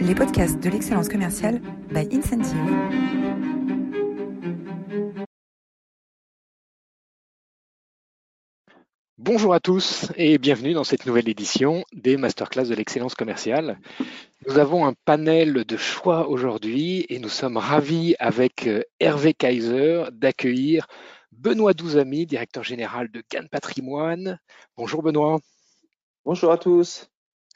les podcasts de l'excellence commerciale by Incentive. Bonjour à tous et bienvenue dans cette nouvelle édition des masterclass de l'excellence commerciale. Nous avons un panel de choix aujourd'hui et nous sommes ravis avec euh, Hervé Kaiser d'accueillir Benoît Douzami, directeur général de Cannes Patrimoine. Bonjour Benoît. Bonjour à tous.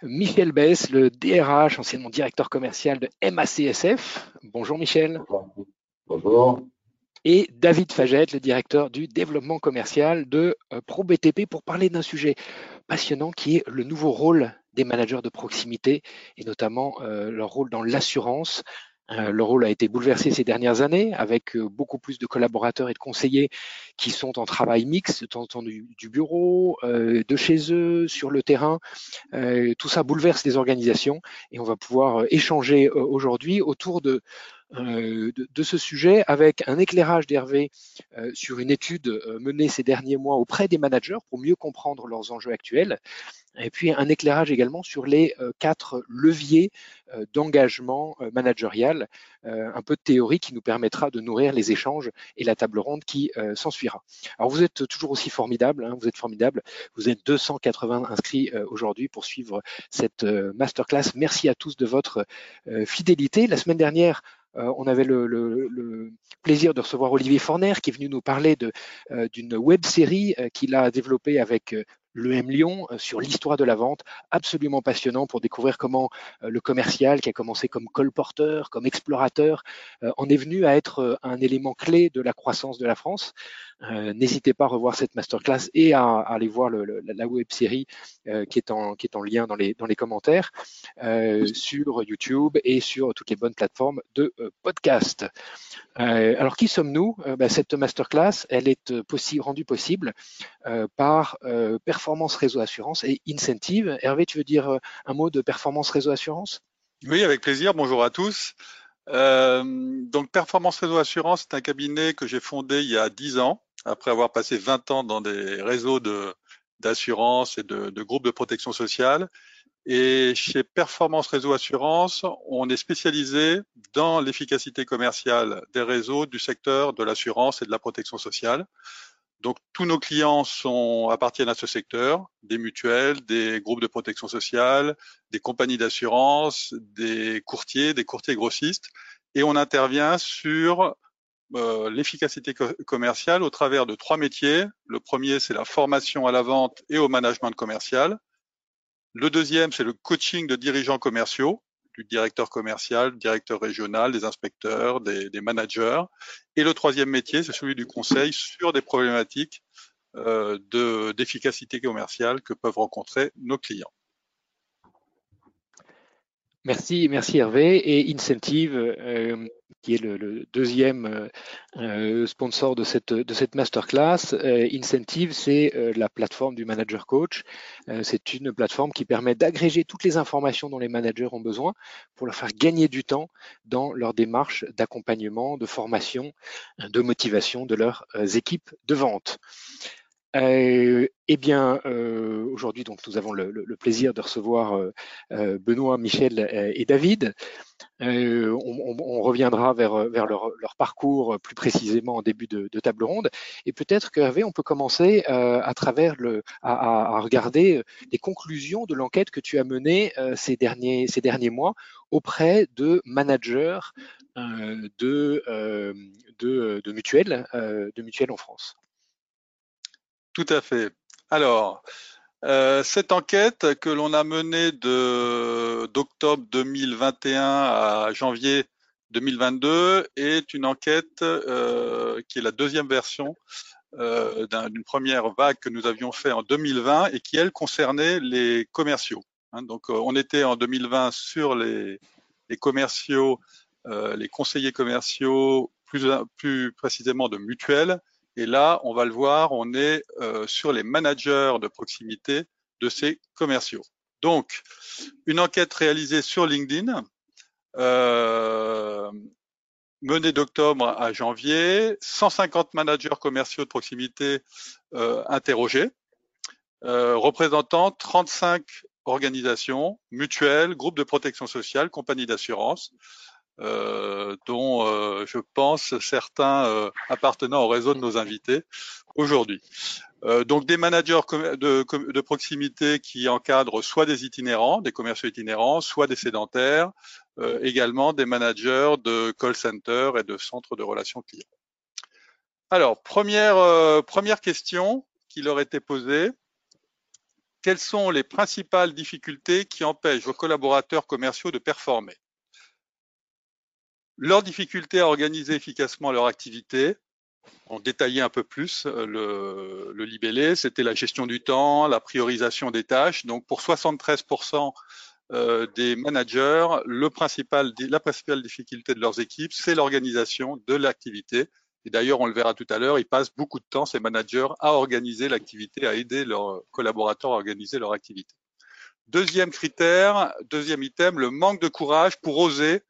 Michel Bess, le DRH, anciennement directeur commercial de MACSF. Bonjour Michel. Bonjour. Et David Fagette, le directeur du développement commercial de euh, ProBTP pour parler d'un sujet passionnant qui est le nouveau rôle des managers de proximité et notamment euh, leur rôle dans l'assurance. Euh, le rôle a été bouleversé ces dernières années avec euh, beaucoup plus de collaborateurs et de conseillers qui sont en travail mixte, de temps en temps du, bureau, euh, de chez eux, sur le terrain. tout ça bouleverse les organisations et on va pouvoir échanger aujourd'hui autour de, de, ce sujet avec un éclairage d'Hervé sur une étude menée ces derniers mois auprès des managers pour mieux comprendre leurs enjeux actuels et puis un éclairage également sur les euh, quatre leviers euh, d'engagement euh, managérial, un peu de théorie qui nous permettra de nourrir les échanges et la table ronde qui s'ensuira. Alors vous êtes toujours aussi formidable, hein, vous êtes formidable, vous êtes 280 inscrits aujourd'hui pour suivre cette masterclass. Merci à tous de votre fidélité. La semaine dernière, on avait le, plaisir de recevoir Olivier Forner qui est venu nous parler d'une web série qu'il a développée avec l'EM Lyon euh, sur l'histoire de la vente, absolument passionnant pour découvrir comment euh, le commercial, qui a commencé comme colporteur, comme explorateur, euh, en est venu à être un élément clé de la croissance de la France. N'hésitez pas à revoir cette masterclass et à, aller voir la web série qui, est en, lien dans les, commentaires sur YouTube et sur toutes les bonnes plateformes de podcast. alors, qui sommes-nous? Bah, Cette masterclass, elle est rendue possible par performance réseau assurance et incentive. Hervé, tu veux dire euh, un mot de performance réseau assurance? Oui, avec plaisir. Bonjour à tous. Euh, donc Performance Réseau Assurance, c'est un cabinet que j'ai fondé il y a 10 ans, après avoir passé 20 ans dans des réseaux d'assurance et de, de, groupes de protection sociale. Et chez Performance Réseau Assurance, on est spécialisé dans l'efficacité commerciale des réseaux du secteur de l'assurance et de la protection sociale. Donc tous nos clients appartiennent à ce secteur, des mutuelles, des groupes de protection sociale, des compagnies d'assurance, des courtiers, des courtiers grossistes, et on intervient sur euh, l'efficacité commerciale au travers de trois métiers. Le premier, c'est la formation à la vente et au management commercial. Le deuxième, c'est le coaching de dirigeants commerciaux du directeur commercial, directeur régional, des inspecteurs, des, managers. Et le troisième métier, c'est celui du conseil sur des problématiques euh, d'efficacité commerciale que peuvent rencontrer nos clients. Merci, merci Hervé. Et Incentive, euh, qui est le, deuxième euh, euh, sponsor de cette, de cette masterclass, Incentive, c'est la plateforme du manager coach. c'est une plateforme qui permet d'agréger toutes les informations dont les managers ont besoin pour leur faire gagner du temps dans leur démarche d'accompagnement, de formation, de motivation de leurs équipes de vente. Euh, eh bien, euh, aujourd'hui, donc, nous avons le, plaisir de recevoir euh, Benoît, Michel et David. On, reviendra vers, leur, parcours plus précisément en début de, table ronde. Et peut-être qu'Hervé, on peut commencer à travers le, à, regarder les conclusions de l'enquête que tu as menée ces derniers, ces derniers mois auprès de managers de, de, de mutuelles, de mutuelles en France. Tout à fait. Alors, euh, cette enquête que l'on a menée d'octobre 2021 à janvier 2022 est une enquête euh, qui est la deuxième version euh, d'une première vague que nous avions fait en 2020 et qui, elle, concernait les commerciaux. Hein. donc, on était en 2020 sur les, les commerciaux, les conseillers commerciaux, plus, plus précisément de mutuelles, et là, on va le voir, on est euh, sur les managers de proximité de ces commerciaux. Donc, une enquête réalisée sur LinkedIn, euh, menée d'octobre à janvier, 150 managers commerciaux de proximité euh, interrogés, représentant 35 organisations, mutuelles, groupes de protection sociale, compagnies d'assurance, euh, dont euh, je pense certains euh, appartenant au réseau de nos invités aujourd'hui. donc des managers de, de, proximité qui encadrent soit des itinérants, des commerciaux itinérants, soit des sédentaires, également des managers de call center et de centres de relations clients. Alors première première question qui leur était posée quelles sont les principales difficultés qui empêchent vos collaborateurs commerciaux de performer? Leurs difficultés à organiser efficacement leur activité, on détaillait un peu plus euh, le, libellé, c'était la gestion du temps, la priorisation des tâches. Donc pour 73% euh, des managers, le principal, la principale difficulté de leurs équipes, c'est l'organisation de l'activité et d'ailleurs, on le verra tout à l'heure, ils passent beaucoup de temps, ces managers, à organiser l'activité, à aider leurs collaborateurs à organiser leur activité. Deuxième critère, deuxième item, le manque de courage pour oser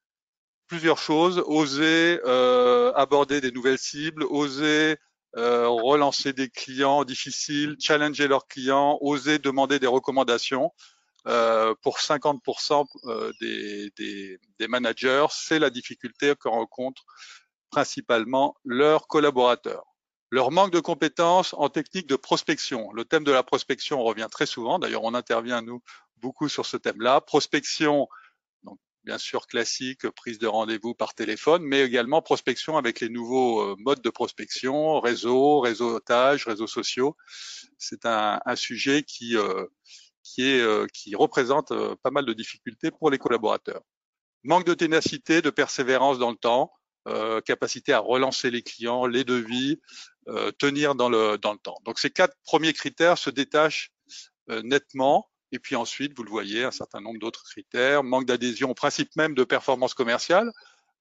plusieurs choses, oser euh, aborder des nouvelles cibles, oser euh, relancer des clients difficiles, challenger leurs clients, oser demander des recommandations. Euh, pour 50% euh, des, des, des managers, c'est la difficulté qu'on rencontre principalement leurs collaborateurs. Leur manque de compétences en technique de prospection. Le thème de la prospection revient très souvent. D'ailleurs, on intervient, nous, beaucoup sur ce thème-là. Prospection, bien sûr, classique, prise de rendez-vous par téléphone, mais également prospection avec les nouveaux euh, modes de prospection, réseau, réseautage, réseaux sociaux. C'est un, sujet qui, euh, qui, est, euh, qui représente pas mal de difficultés pour les collaborateurs. Manque de ténacité, de persévérance dans le temps. Euh, capacité à relancer les clients, les devis, euh, tenir dans le, dans le temps. Donc ces quatre premiers critères se détachent euh, nettement. Et puis ensuite, vous le voyez, un certain nombre d'autres critères, manque d'adhésion au principe même de performance commerciale.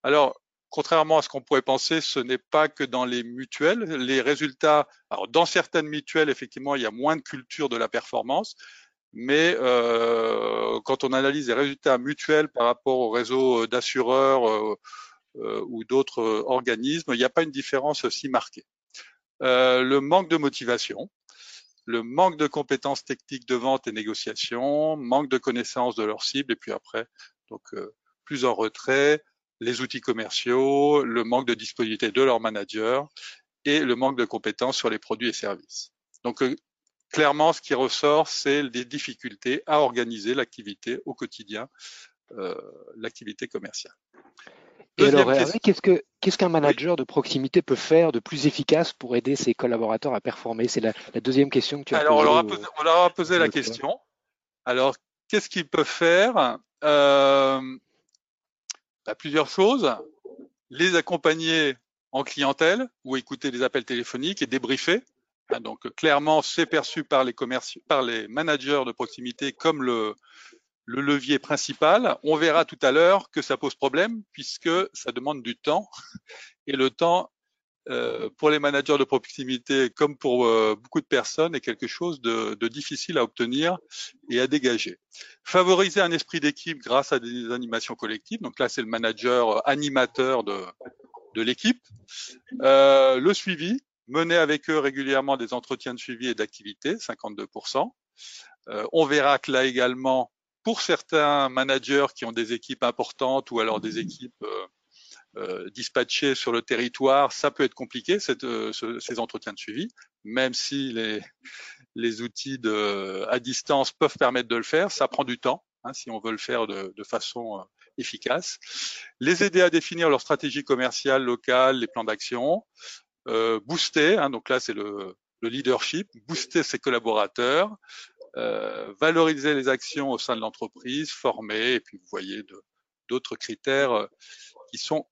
Alors, contrairement à ce qu'on pourrait penser, ce n'est pas que dans les mutuelles. Les résultats, alors dans certaines mutuelles, effectivement, il y a moins de culture de la performance, mais euh, quand on analyse les résultats mutuels par rapport au réseau d'assureurs, euh, euh, ou d'autres euh, organismes, il n'y a pas une différence aussi marquée. Euh, le manque de motivation, le manque de compétences techniques de vente et négociation, manque de connaissances de leur cible, et puis après, donc plus en retrait, les outils commerciaux, le manque de disponibilité de leur manager et le manque de compétences sur les produits et services. Donc clairement, ce qui ressort, c'est des difficultés à organiser l'activité au quotidien, euh, l'activité commerciale. Et alors, qu'est-ce qu'un manager de proximité peut faire de plus efficace pour aider ses collaborateurs à performer? C'est la, deuxième question que tu as alors, posée. Alors, on leur a posé, la question. Alors, qu'est-ce qu'ils peuvent faire? Euh, bah, Plusieurs choses. Les accompagner en clientèle ou écouter des appels téléphoniques et débriefer. Hein, donc, clairement, c'est perçu par les, par les managers de proximité comme le, le levier principal. On verra tout à l'heure que ça pose problème puisque ça demande du temps et le temps euh, pour les managers de proximité comme pour euh, beaucoup de personnes est quelque chose de, difficile à obtenir et à dégager. Favoriser un esprit d'équipe grâce à des animations collectives. Donc là, c'est le manager animateur de, de l'équipe. Euh, le suivi, mener avec eux régulièrement des entretiens de suivi et d'activité, 52%. on verra que là également, pour certains managers qui ont des équipes importantes ou alors des équipes euh, euh, dispatchées sur le territoire, ça peut être compliqué euh, ces entretiens de suivi, même si les, les outils de, à distance peuvent permettre de le faire, ça prend du temps hein, si on veut le faire de, de façon euh, efficace. Les aider à définir leur stratégie commerciale locale, les plans d'action, euh, booster, hein, donc là c'est le, le leadership, booster ses collaborateurs, euh, valoriser les actions au sein de l'entreprise, former, et puis vous voyez d'autres critères euh, qui sont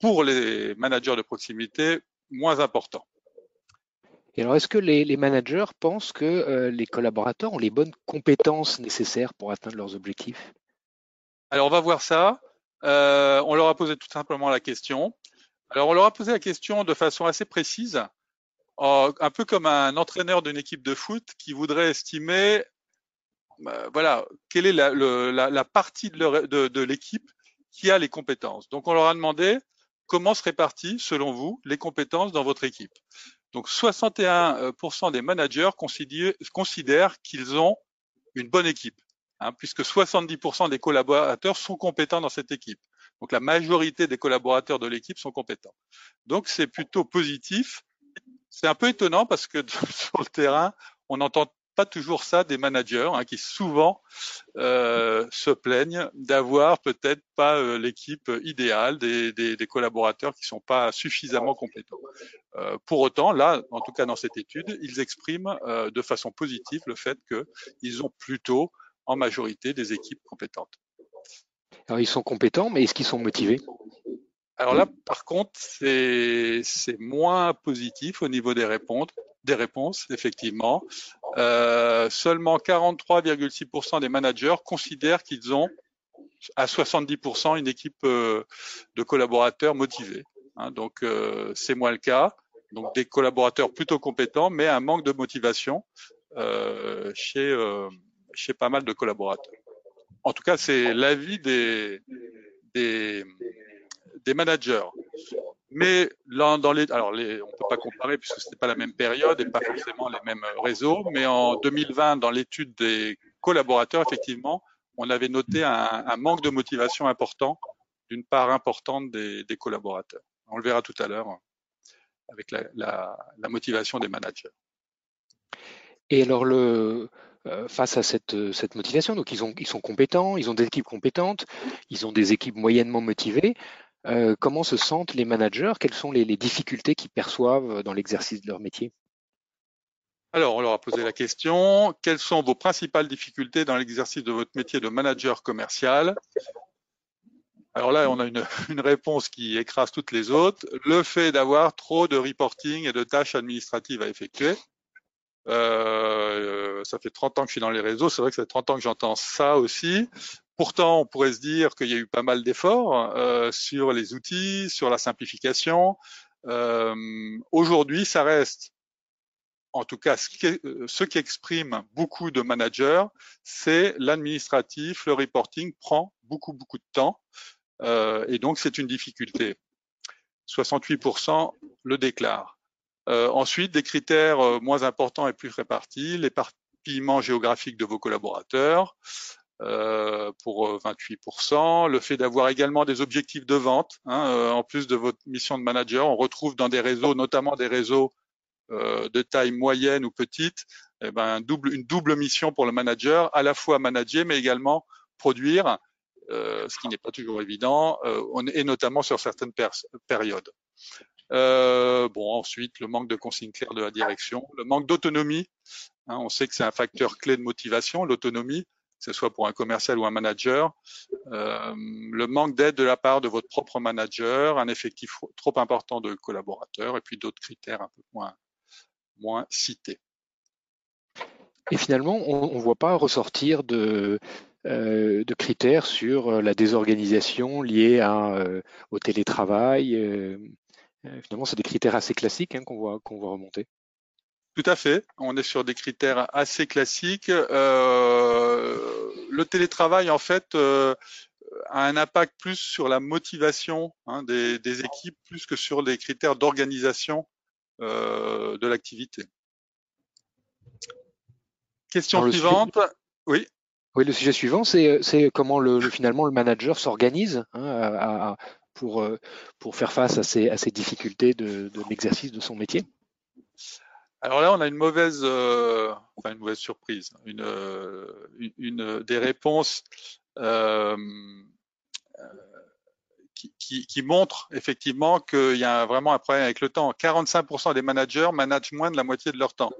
pour les managers de proximité moins importants. Et alors, est-ce que les, managers pensent que euh, les collaborateurs ont les bonnes compétences nécessaires pour atteindre leurs objectifs? Alors, on va voir ça. on leur a posé tout simplement la question. Alors, on leur a posé la question de façon assez précise euh, un peu comme un entraîneur d'une équipe de foot qui voudrait estimer, euh, voilà, quelle est la, partie de, l'équipe qui a les compétences. Donc, on leur a demandé comment se répartissent, selon vous, les compétences dans votre équipe. Donc, 61% des managers considèrent qu'ils ont une bonne équipe, hein, puisque 70% des collaborateurs sont compétents dans cette équipe. Donc la majorité des collaborateurs de l'équipe sont compétents. Donc c'est plutôt positif. C'est un peu étonnant parce que sur le terrain, on n'entend pas toujours ça des managers hein, qui souvent euh, se plaignent d'avoir peut-être pas euh, l'équipe idéale, des, collaborateurs qui sont pas suffisamment compétents. Euh, pour autant, là, en tout cas dans cette étude, ils expriment de façon positive le fait qu'ils ont plutôt en majorité des équipes compétentes. Alors ils sont compétents, mais est-ce qu'ils sont motivés? Alors là, par contre, c'est moins positif au niveau des réponses, des réponses effectivement. Euh, seulement 43,6% des managers considèrent qu'ils ont à 70% une équipe euh, de collaborateurs motivés. Hein, donc euh, c'est moins le cas. Donc des collaborateurs plutôt compétents, mais un manque de motivation euh, chez chez pas mal de collaborateurs. En tout cas, c'est l'avis des, des des managers. Mais dans les, alors les, on peut pas comparer puisque c'était pas la même période et pas forcément les mêmes réseaux. Mais en 2020, dans l'étude des collaborateurs, effectivement, on avait noté un, manque de motivation important d'une part importante des, collaborateurs. On le verra tout à l'heure avec la, motivation des managers. Et alors le, euh, face à cette, cette, motivation. Donc ils, ont, ils sont compétents, ils ont des équipes compétentes, ils ont des équipes moyennement motivées. Euh, comment se sentent les managers? Quelles sont les, difficultés qu'ils perçoivent dans l'exercice de leur métier? Alors, on leur a posé la question, quelles sont vos principales difficultés dans l'exercice de votre métier de manager commercial? Alors là, on a une, une, réponse qui écrase toutes les autres. Le fait d'avoir trop de reporting et de tâches administratives à effectuer. Euh, ça fait 30 ans que je suis dans les réseaux, c'est vrai que ça fait 30 ans que j'entends ça aussi. Pourtant, on pourrait se dire qu'il y a eu pas mal d'efforts euh, sur les outils, sur la simplification. Euh, Aujourd'hui, ça reste, en tout cas, ce qui, ce qui exprime beaucoup de managers, c'est l'administratif, le reporting prend beaucoup, beaucoup de temps. Euh, et donc, c'est une difficulté. 68% le déclarent. Euh, ensuite, des critères euh, moins importants et plus répartis, l'éparpillement géographique de vos collaborateurs, euh, pour 28%. Euh, le fait d'avoir également des objectifs de vente, hein, euh, en plus de votre mission de manager, on retrouve dans des réseaux, notamment des réseaux euh, de taille moyenne ou petite, eh ben, double, une double mission pour le manager, à la fois manager, mais également produire, ce qui n'est pas toujours évident, et notamment sur certaines périodes. Euh, bon, ensuite, le manque de consignes claires de la direction, le manque d'autonomie. Hein, on sait que c'est un facteur clé de motivation, l'autonomie que ce soit pour un commercial ou un manager, euh, le manque d'aide de la part de votre propre manager, un effectif trop important de collaborateurs et puis d'autres critères un peu moins, cités. Et finalement, on ne voit pas ressortir de, euh, critères sur euh, la désorganisation liée au télétravail. Finalement, c'est des critères assez classiques hein, qu'on voit remonter. Tout à fait. On est sur des critères assez classiques. Euh, le télétravail, en fait, euh, a un impact plus sur la motivation hein, des, des, équipes, plus que sur les critères d'organisation euh, de l'activité. Question suivante. Sujet, oui. Oui, le sujet suivant, c'est comment le, le, finalement le manager s'organise hein, à, à, pour, pour faire face à ces, à ces difficultés de, de l'exercice de son métier. Alors là, on a une mauvaise, euh, enfin une mauvaise surprise, une, euh, une, une des réponses euh, euh, qui, qui, qui, montrent effectivement qu'il y a vraiment un problème avec le temps. 45% des managers managent moins de la moitié de leur temps.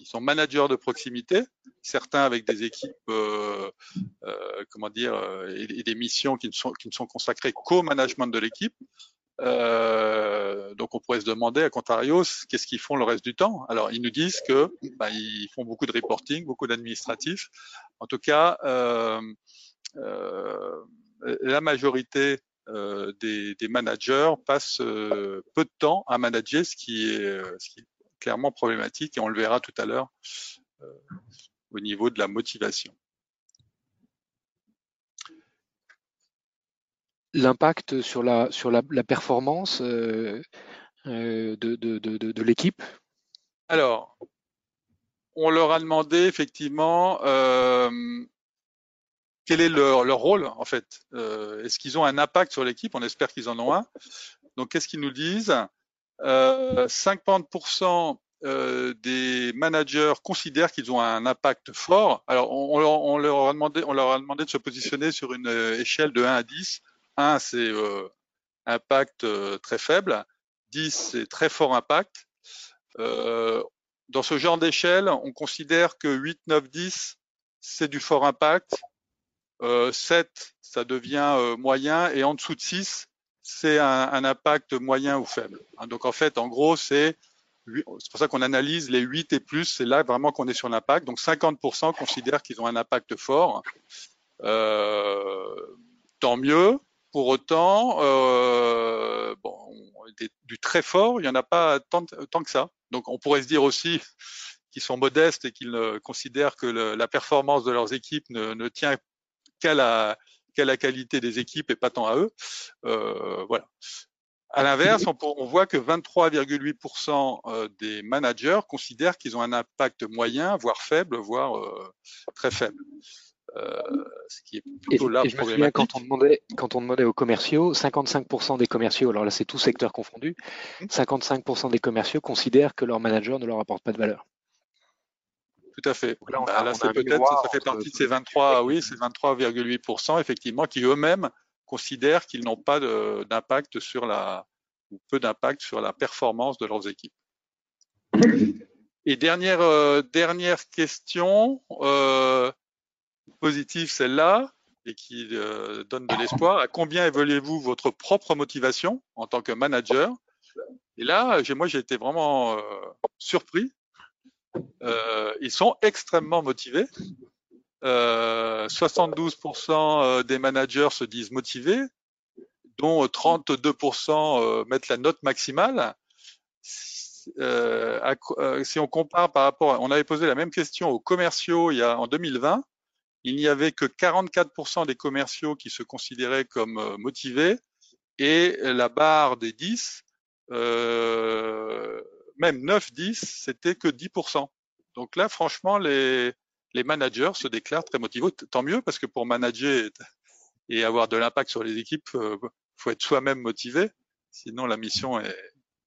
Ils sont managers de proximité, certains avec des équipes, euh, comment dire, et, et, des missions qui ne sont, qui ne sont consacrées qu'au management de l'équipe. Euh, donc on pourrait se demander, à contrario, qu'est-ce qu'ils font le reste du temps? Alors ils nous disent que bah, ils font beaucoup de reporting, beaucoup d'administratifs. En tout cas, euh, euh, la majorité euh, des, des, managers passent euh, peu de temps à manager, ce qui est, ce qui est clairement problématique et on le verra tout à l'heure au niveau de la motivation. L'impact sur la, sur la, performance euh, euh, de, de, l'équipe? Alors, on leur a demandé effectivement euh, quel est leur, leur, rôle en fait. Est-ce qu'ils ont un impact sur l'équipe? On espère qu'ils en ont un. Donc qu'est-ce qu'ils nous disent? Euh, 50% euh, des managers considèrent qu'ils ont un impact fort. Alors on, on, on, leur a demandé, on leur a demandé de se positionner sur une échelle de 1 à 10. 1 c'est euh, impact euh, très faible, 10 c'est très fort impact. dans ce genre d'échelle, on considère que 8, 9, 10 c'est du fort impact, euh, 7, ça devient euh, moyen, et en dessous de 6, c'est un, impact moyen ou faible. Hein, donc en fait, en gros, c'est c'est pour ça qu'on analyse les 8 et plus, c'est là vraiment qu'on est sur l'impact. Donc 50% considèrent qu'ils ont un impact fort. Euh, tant mieux. Pour autant, euh, du très fort, il n'y en a pas tant, que ça. Donc on pourrait se dire aussi qu'ils sont modestes et qu'ils considèrent que la performance de leurs équipes ne, tient qu'à la, qualité des équipes et pas tant à eux. Euh, voilà. À l'inverse, on, on, voit que 23,8% euh, des managers considèrent qu'ils ont un impact moyen, voire faible, voire euh, très faible. Euh, ce qui est plutôt et, là et je me souviens quand on demandait quand on demandait aux commerciaux, 55% des commerciaux, alors là c'est tout secteur confondu, 55% des commerciaux considèrent que leur manager ne leur apporte pas de valeur tout à fait. Là, bah, là c'est peut-être, ça fait partie de ces 23, oui, ces 23,8% effectivement qui eux-mêmes considèrent qu'ils n'ont pas d'impact sur la, ou peu d'impact sur la performance de leurs équipes. Et dernière, euh, dernière question, euh, positive celle-là, et qui euh, donne de l'espoir. À combien évaluez-vous votre propre motivation en tant que manager? Et là, moi, j'ai été vraiment euh, surpris euh, ils sont extrêmement motivés. Euh, 72% euh, des managers se disent motivés, dont 32% euh, mettent la note maximale. Si on compare par rapport, on avait posé la même question aux commerciaux il y a en 2020, il n'y avait que 44% des commerciaux qui se considéraient comme motivés et la barre des 10 euh, même 9-10, c'était que 10%. Donc là, franchement, les, les managers se déclarent très motivés. Tant mieux, parce que pour manager et avoir de l'impact sur les équipes, euh, faut être soi-même motivé. Sinon, la mission est,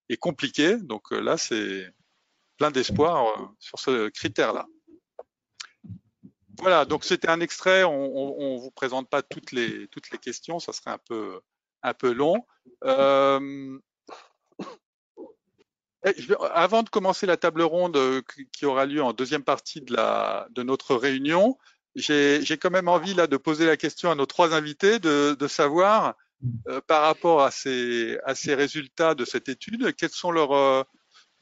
est compliquée. Donc euh, là, c'est plein d'espoir euh, sur ce critère-là. Voilà, donc c'était un extrait. On, on, vous présente pas toutes les toutes les questions, ça serait un peu un peu long. Euh, eh, avant de commencer la table ronde euh, qui aura lieu en deuxième partie de, la, de notre réunion, j'ai quand même envie là de poser la question à nos trois invités de, de savoir euh, par rapport à ces, à ces résultats de cette étude, quels sont leurs,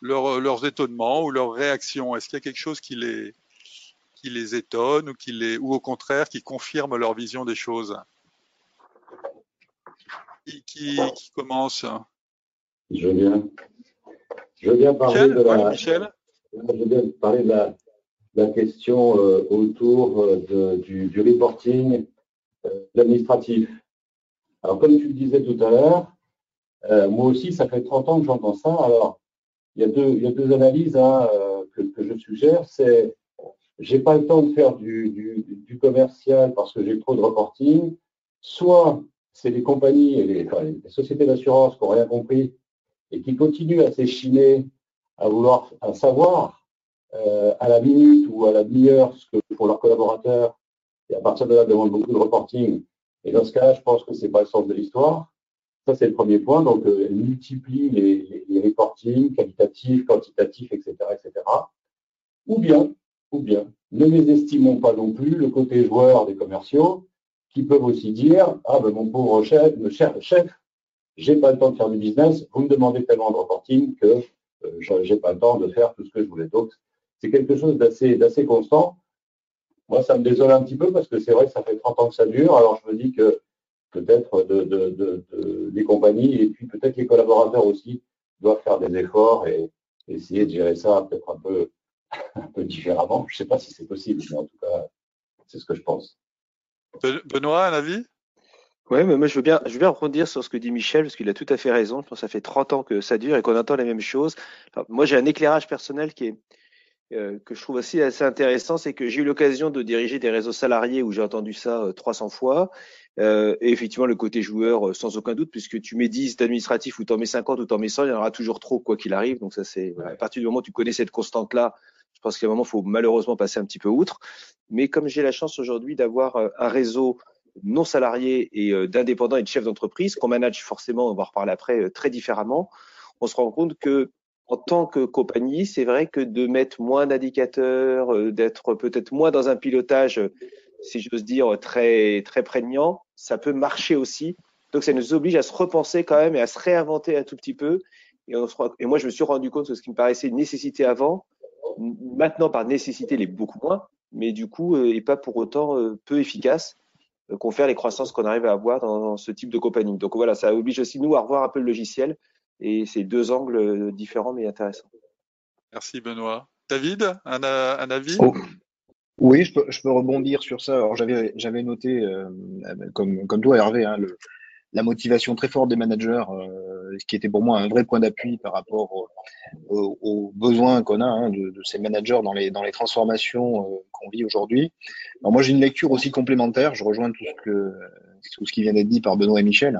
leurs étonnements ou leurs réactions Est-ce qu'il y a quelque chose qui les, qui les étonne ou, qui les, ou au contraire qui confirme leur vision des choses qui, qui, qui commence? Je viens. Je viens parler Michel, de la, ouais, Michel. je viens parler de la, de la question euh, autour euh, de, du, du, reporting euh, administratif. Alors, comme tu le disais tout à l'heure, euh, moi aussi, ça fait 30 ans que j'entends ça. Alors, il y a deux, il y a deux analyses hein, que, que, je suggère. C'est, j'ai pas le temps de faire du, du, commercial parce que j'ai trop de reporting. Soit c'est les compagnies et les, sociétés d'assurance qui n'ont rien compris et qui continuent à s'échiner, à vouloir à savoir euh, à la minute ou à la demi-heure ce que font leurs collaborateurs, et à partir de là, demandent beaucoup de reporting. Et dans ce cas-là, je pense que c'est pas le sens de l'histoire. Ça, c'est le premier point. Donc, euh, multiplie les, les, les reportings qualitatifs, quantitatifs, etc., etc. Ou bien, ou bien, ne mésestimons pas non plus le côté joueur des commerciaux qui peuvent aussi dire, ah ben mon pauvre chef, le chef, chef j'ai pas le temps de faire du business, vous me demandez tellement de reporting que euh, j'ai pas le temps de faire tout ce que je voulais. Donc, c'est quelque chose d'assez, constant. Moi, ça me désole un petit peu parce que c'est vrai que ça fait 30 ans que ça dure. Alors, je me dis que peut-être de, les compagnies et puis peut-être les collaborateurs aussi doivent faire des efforts et essayer de gérer ça peut-être un peu, un peu différemment. Je sais pas si c'est possible, mais en tout cas, c'est ce que je pense. Benoît, un avis? Oui, mais moi je veux bien, je veux bien rebondir sur ce que dit Michel parce qu'il a tout à fait raison. Je pense que ça fait 30 ans que ça dure et qu'on entend les mêmes choses. Alors, moi j'ai un éclairage personnel qui est euh, que je trouve aussi assez intéressant, c'est que j'ai eu l'occasion de diriger des réseaux salariés où j'ai entendu ça 300 fois. Euh, et effectivement, le côté joueur, sans aucun doute, puisque tu mets 10 d'administratif ou t'en mets 50 ou t'en mets 100, il y en aura toujours trop quoi qu'il arrive. Donc ça, c'est à partir du moment où tu connais cette constante-là, je pense qu'à un moment, il faut malheureusement passer un petit peu outre. Mais comme j'ai la chance aujourd'hui d'avoir un réseau non salariés et euh, d'indépendants et de chefs d'entreprise qu'on manage forcément, on va en reparler après, euh, très différemment, on se rend compte que en tant que compagnie, c'est vrai que de mettre moins d'indicateurs, euh, d'être peut-être moins dans un pilotage, si j'ose dire, très très prégnant, ça peut marcher aussi. Donc ça nous oblige à se repenser quand même et à se réinventer un tout petit peu. Et, et moi, je me suis rendu compte que ce qui me paraissait une nécessité avant, maintenant par nécessité, l'est beaucoup moins, mais du coup, et pas pour autant peu efficace. Euh, qu'on fait les croissances qu'on arrive à avoir dans, ce type de compagnie. Donc voilà, ça oblige aussi nous à revoir un peu le logiciel et c'est deux angles euh, différents mais intéressants. Merci Benoît. David, un, avis? Oh. Oui, je peux, rebondir sur ça. Alors j'avais j'avais noté, euh, comme, comme toi Hervé, hein, le, la motivation très forte des managers, euh, ce qui était pour moi un vrai point d'appui par rapport aux, besoins qu'on a hein, de, de, ces managers dans les, dans les transformations euh, qu'on vit aujourd'hui. Alors moi j'ai une lecture aussi complémentaire, je rejoins tout ce que tout ce qui vient d'être dit par Benoît et Michel.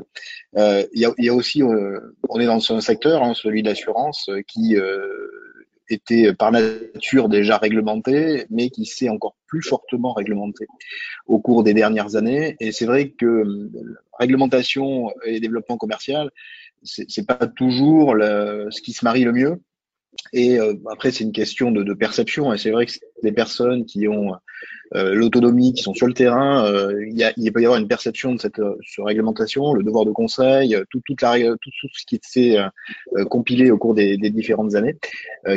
Euh, il y, a, y, a, aussi, on est dans un secteur, hein, celui de l'assurance, qui était par nature déjà réglementé, mais qui s'est encore plus fortement réglementé au cours des dernières années. Et c'est vrai que euh, réglementation et développement commercial, c'est pas toujours le, ce qui se marie le mieux. Et euh, après, c'est une question de, de perception. Et c'est vrai que des personnes qui ont euh, l'autonomie, qui sont sur le terrain, euh, il, y a, il peut y avoir une perception de cette, euh, réglementation, le devoir de conseil, tout, toute la, tout, ce qui s'est compilé au cours des, des différentes années,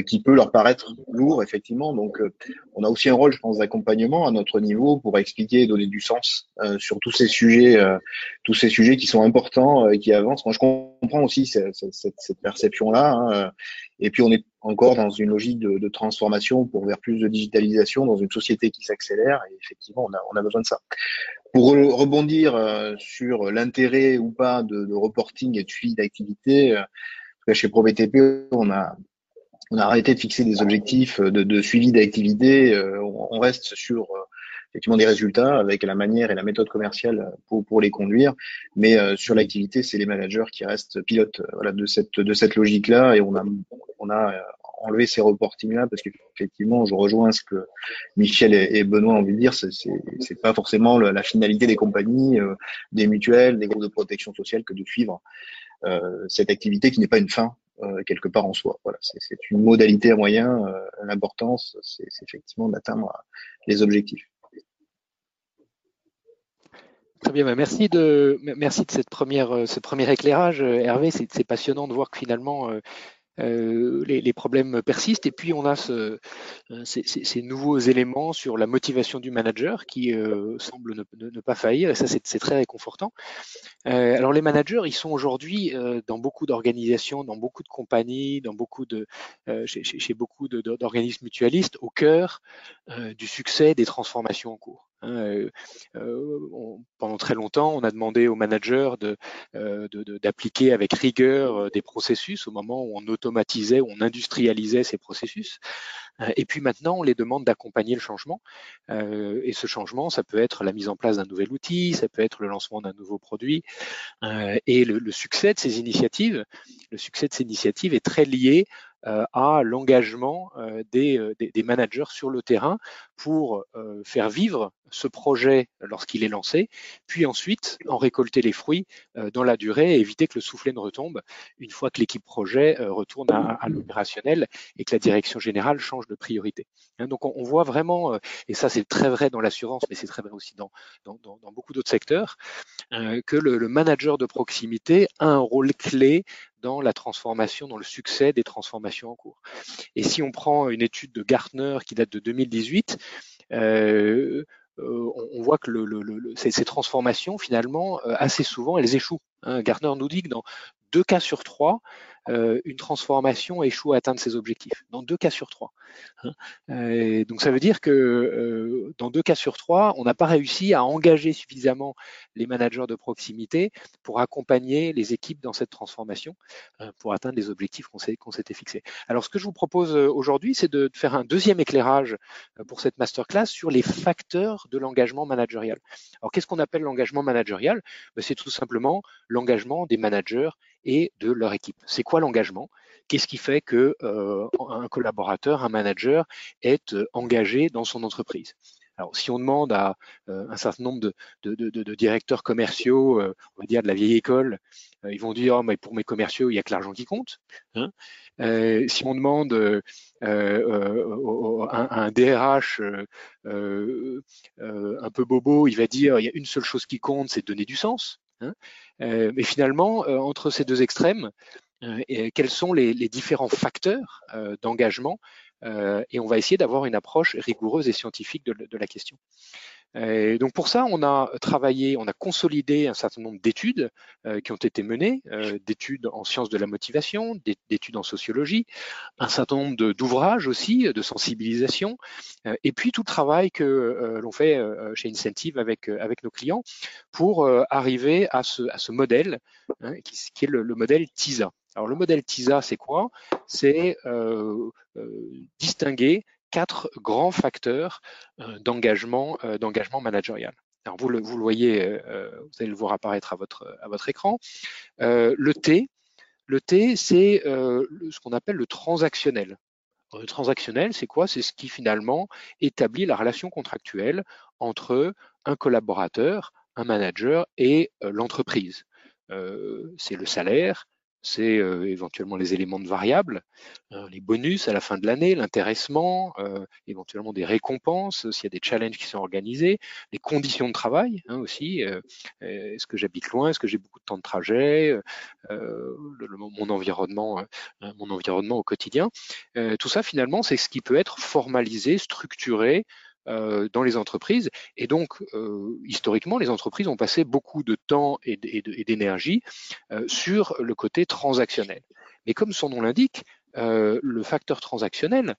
qui peut leur paraître lourd, effectivement. Donc, on a aussi un rôle, je pense, d'accompagnement à notre niveau pour expliquer et donner du sens sur tous ces sujets, tous ces sujets qui sont importants et qui avancent. Moi, je comprends aussi cette, cette, cette perception-là. Hein, et puis, on est encore dans une logique de, de transformation pour vers plus de digitalisation dans une société qui s'accélère et effectivement on a, on a besoin de ça. Pour rebondir euh, sur l'intérêt ou pas de, de, reporting et de suivi d'activité, euh, chez ProBTP on a on a arrêté de fixer des objectifs de, de suivi d'activité, euh, on, reste sur effectivement des résultats avec la manière et la méthode commerciale pour, pour les conduire. Mais sur l'activité, c'est les managers qui restent pilotes voilà, de cette de cette logique-là et on a on a enlever ces reportings-là parce qu'effectivement, je rejoins ce que Michel et, Benoît ont envie de dire, c'est c'est pas forcément la finalité des compagnies, euh, des mutuelles, des groupes de protection sociale que de suivre euh, cette activité qui n'est pas une fin euh, quelque part en soi. Voilà, c'est une modalité à moyen. L'importance, c'est effectivement d'atteindre les objectifs. Très bien, bah, merci de merci de cette première ce premier éclairage, Hervé. C'est passionnant de voir que finalement euh, les, problèmes persistent. Et puis on a ce, euh, ces, nouveaux éléments sur la motivation du manager qui euh, semble ne, pas faillir. Et ça, c'est très réconfortant. alors les managers, ils sont aujourd'hui dans beaucoup d'organisations, dans beaucoup de compagnies, dans beaucoup de, chez, chez, beaucoup d'organismes mutualistes, au cœur du succès des transformations en cours. Hein, euh, euh, pendant très longtemps, on a demandé aux managers euh, d'appliquer avec rigueur des processus au moment où on automatisait, où on industrialisait ces processus. Et puis maintenant, on les demande d'accompagner le changement. Et ce changement, ça peut être la mise en place d'un nouvel outil, ça peut être le lancement d'un nouveau produit. Et le, le succès de ces initiatives, le succès de ces initiatives est très lié euh, à l'engagement euh, euh, des, des, managers sur le terrain pour faire vivre ce projet lorsqu'il est lancé, puis ensuite en récolter les fruits dans la durée et éviter que le soufflet ne retombe une fois que l'équipe projet retourne à, à l'opérationnel et que la direction générale change de priorité. Hein, donc on, voit vraiment, et ça c'est très vrai dans l'assurance, mais c'est très vrai aussi dans, beaucoup d'autres secteurs, que le, manager de proximité a un rôle clé dans la transformation, dans le succès des transformations en cours. Et si on prend une étude de Gartner qui date de 2018, euh, euh, on, voit que ces, transformations, finalement, euh, assez souvent, elles échouent. Hein. Gartner nous dit que dans deux cas sur trois, une transformation échoue à atteindre ses objectifs, dans deux cas sur trois. Hein. donc ça veut dire que dans deux cas sur trois, on n'a pas réussi à engager suffisamment les managers de proximité pour accompagner les équipes dans cette transformation pour atteindre les objectifs qu'on s'était fixés. Alors ce que je vous propose aujourd'hui, c'est de faire un deuxième éclairage pour cette masterclass sur les facteurs de l'engagement managérial. Alors qu'est-ce qu'on appelle l'engagement managérial? Ben, C'est tout simplement l'engagement des managers et de leur équipe. L'engagement? Qu'est-ce qui fait que euh, un collaborateur, un manager est euh, engagé dans son entreprise? Alors, si on demande à euh, un certain nombre de, directeurs commerciaux, on va dire de la vieille école, ils vont dire oh, mais pour mes commerciaux, il n'y a que l'argent qui compte. Hein. si on demande à un, DRH un peu bobo, il va dire il y a une seule chose qui compte, c'est donner du sens. Hein. mais finalement, entre ces deux extrêmes, quels sont les, différents facteurs d'engagement et on va essayer d'avoir une approche rigoureuse et scientifique de la question donc pour ça, on a travaillé, on a consolidé un certain nombre d'études euh, qui ont été menées, euh, d'études en sciences de la motivation, d'études en sociologie, un certain nombre d'ouvrages aussi, de sensibilisation, euh, et puis tout le travail que l'on fait chez Incentive avec, avec nos clients pour arriver à ce, à ce modèle hein, qui, qui, est le, le modèle TISA. Alors le modèle TISA, c'est quoi? C'est distinguer quatre grands facteurs euh, d'engagement euh, managérial. Alors vous le, vous voyez, euh, vous allez le voir apparaître à votre, écran. le T, c'est ce qu'on appelle le transactionnel. Le transactionnel, c'est quoi? C'est ce qui finalement établit la relation contractuelle entre un collaborateur, un manager et l'entreprise. c'est le salaire, c'est euh, éventuellement les éléments de variables, euh, les bonus à la fin de l'année, l'intéressement, euh, éventuellement des récompenses s'il y a des challenges qui sont organisés, les conditions de travail hein, aussi. est-ce que j'habite loin Est-ce que j'ai beaucoup de temps de trajet Mon environnement, mon environnement au quotidien. tout ça finalement, c'est ce qui peut être formalisé, structuré euh, dans les entreprises. Et donc, euh, historiquement, les entreprises ont passé beaucoup de temps et d'énergie euh, sur le côté transactionnel. Mais comme son nom l'indique, le facteur transactionnel,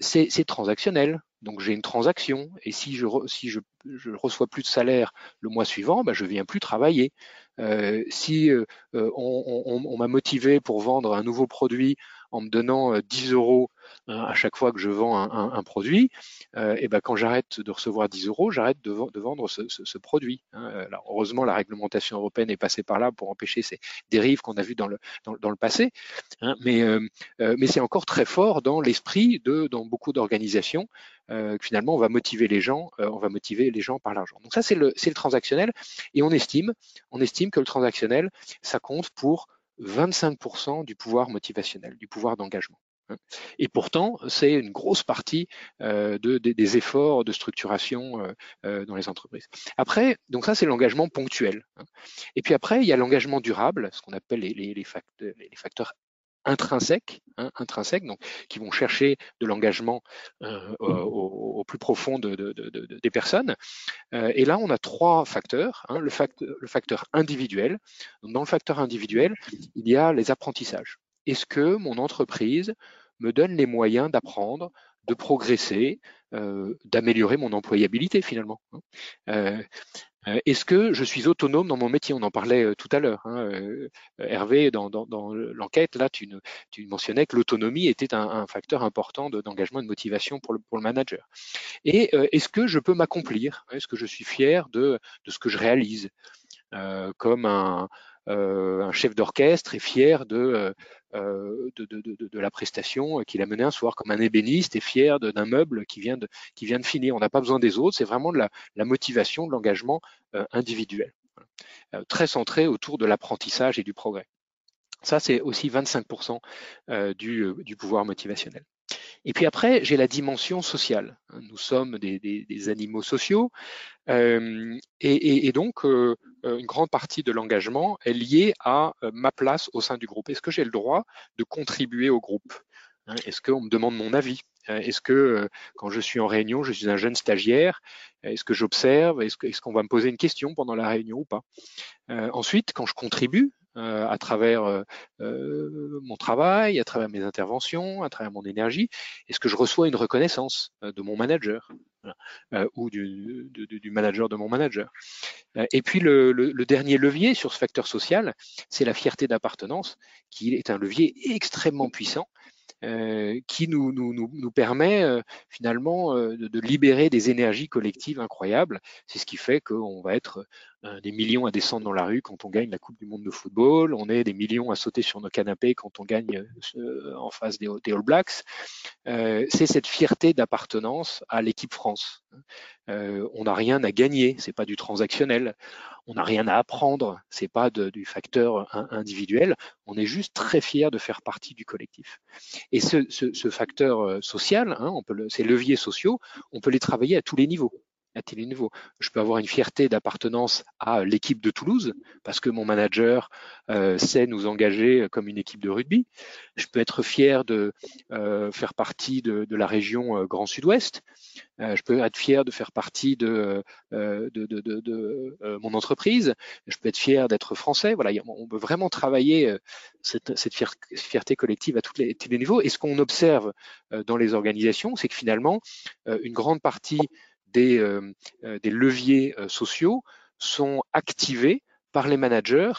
c'est transactionnel. Donc j'ai une transaction et si je si je, je, reçois plus de salaire le mois suivant, bah, je viens plus travailler. Euh, si on, on m'a motivé pour vendre un nouveau produit en me donnant 10 euros Hein, à chaque fois que je vends un, produit, euh, et ben quand j'arrête de recevoir 10 euros, j'arrête de, vendre ce, produit. Hein. Heureusement, la réglementation européenne est passée par là pour empêcher ces dérives qu'on a vues dans le, dans, le passé, hein. mais, euh, euh, mais c'est encore très fort dans l'esprit de dans beaucoup d'organisations que finalement on va motiver les gens, on va motiver les gens par l'argent. Donc ça c'est le, le transactionnel et on estime, on estime que le transactionnel ça compte pour 25% du pouvoir motivationnel, du pouvoir d'engagement. Hein. Et pourtant, c'est une grosse partie euh, de, des efforts de structuration euh, euh, dans les entreprises. Après, donc ça, c'est l'engagement ponctuel. Hein. Et puis après, il y a l'engagement durable, ce qu'on appelle les, les, les, facteurs, les, facteurs, intrinsèques, hein, qui vont chercher de l'engagement au, plus profond de, de, des personnes. et là, on a trois facteurs. le, facteur, le facteur individuel. Dans le facteur individuel, il y a les apprentissages est-ce que mon entreprise me donne les moyens d'apprendre, de progresser, euh, d'améliorer mon employabilité finalement hein? Euh, euh, Est-ce que je suis autonome dans mon métier? On en parlait tout à l'heure. Hein, Hervé, dans, l'enquête, là, tu, mentionnais que l'autonomie était un, facteur important d'engagement et de motivation pour le, manager. Et est-ce que je peux m'accomplir? Est-ce que je suis fier de, ce que je réalise? Comme un, chef d'orchestre est fier de, euh, de, de, de, de, la prestation qu'il a menée un soir, comme un ébéniste est fier d'un meuble qui vient de, qui vient de finir. On n'a pas besoin des autres, c'est vraiment de la, la, motivation, de l'engagement euh, individuel, euh, très centré autour de l'apprentissage et du progrès. Ça, c'est aussi 25% du, du pouvoir motivationnel. Et puis après, j'ai la dimension sociale. Nous sommes des, des, des animaux sociaux euh, et, et, donc euh, une grande partie de l'engagement est liée à euh, ma place au sein du groupe. Est-ce que j'ai le droit de contribuer au groupe? Hein, Est-ce qu'on me demande mon avis? Est-ce que quand je suis en réunion, je suis un jeune stagiaire Est-ce que j'observe? Est-ce qu'on va me poser une question pendant la réunion ou pas? Ensuite, quand je contribue, à travers mon travail, à travers mes interventions, à travers mon énergie Est-ce que je reçois une reconnaissance de mon manager ou du, manager de mon manager Et puis le, dernier levier sur ce facteur social, c'est la fierté d'appartenance, qui est un levier extrêmement puissant euh, qui nous, permet euh, finalement euh, de, de, libérer des énergies collectives incroyables. C'est ce qui fait qu'on va être des millions à descendre dans la rue quand on gagne la Coupe du Monde de football, on est des millions à sauter sur nos canapés quand on gagne en face des, des All Blacks. c'est cette fierté d'appartenance à l'équipe France. on n'a rien à gagner, c'est pas du transactionnel on n'a rien à apprendre, c'est pas du facteur individuel, on est juste très fier de faire partie du collectif. Et ce, facteur euh, social, hein, ces leviers sociaux, on peut les travailler à tous les niveaux à niveaux. Je peux avoir une fierté d'appartenance à l'équipe de Toulouse parce que mon manager euh, sait nous engager comme une équipe de rugby. Je peux être fier de euh, faire partie de, la région euh, Grand Sud-Ouest. je peux être fier de faire partie de, mon entreprise. Je peux être fier d'être français. Voilà, on peut vraiment travailler cette, fierté collective à tous les niveaux. Et ce qu'on observe dans les organisations, c'est que finalement, une grande partie des, euh, euh, des leviers euh, sociaux sont activés par les managers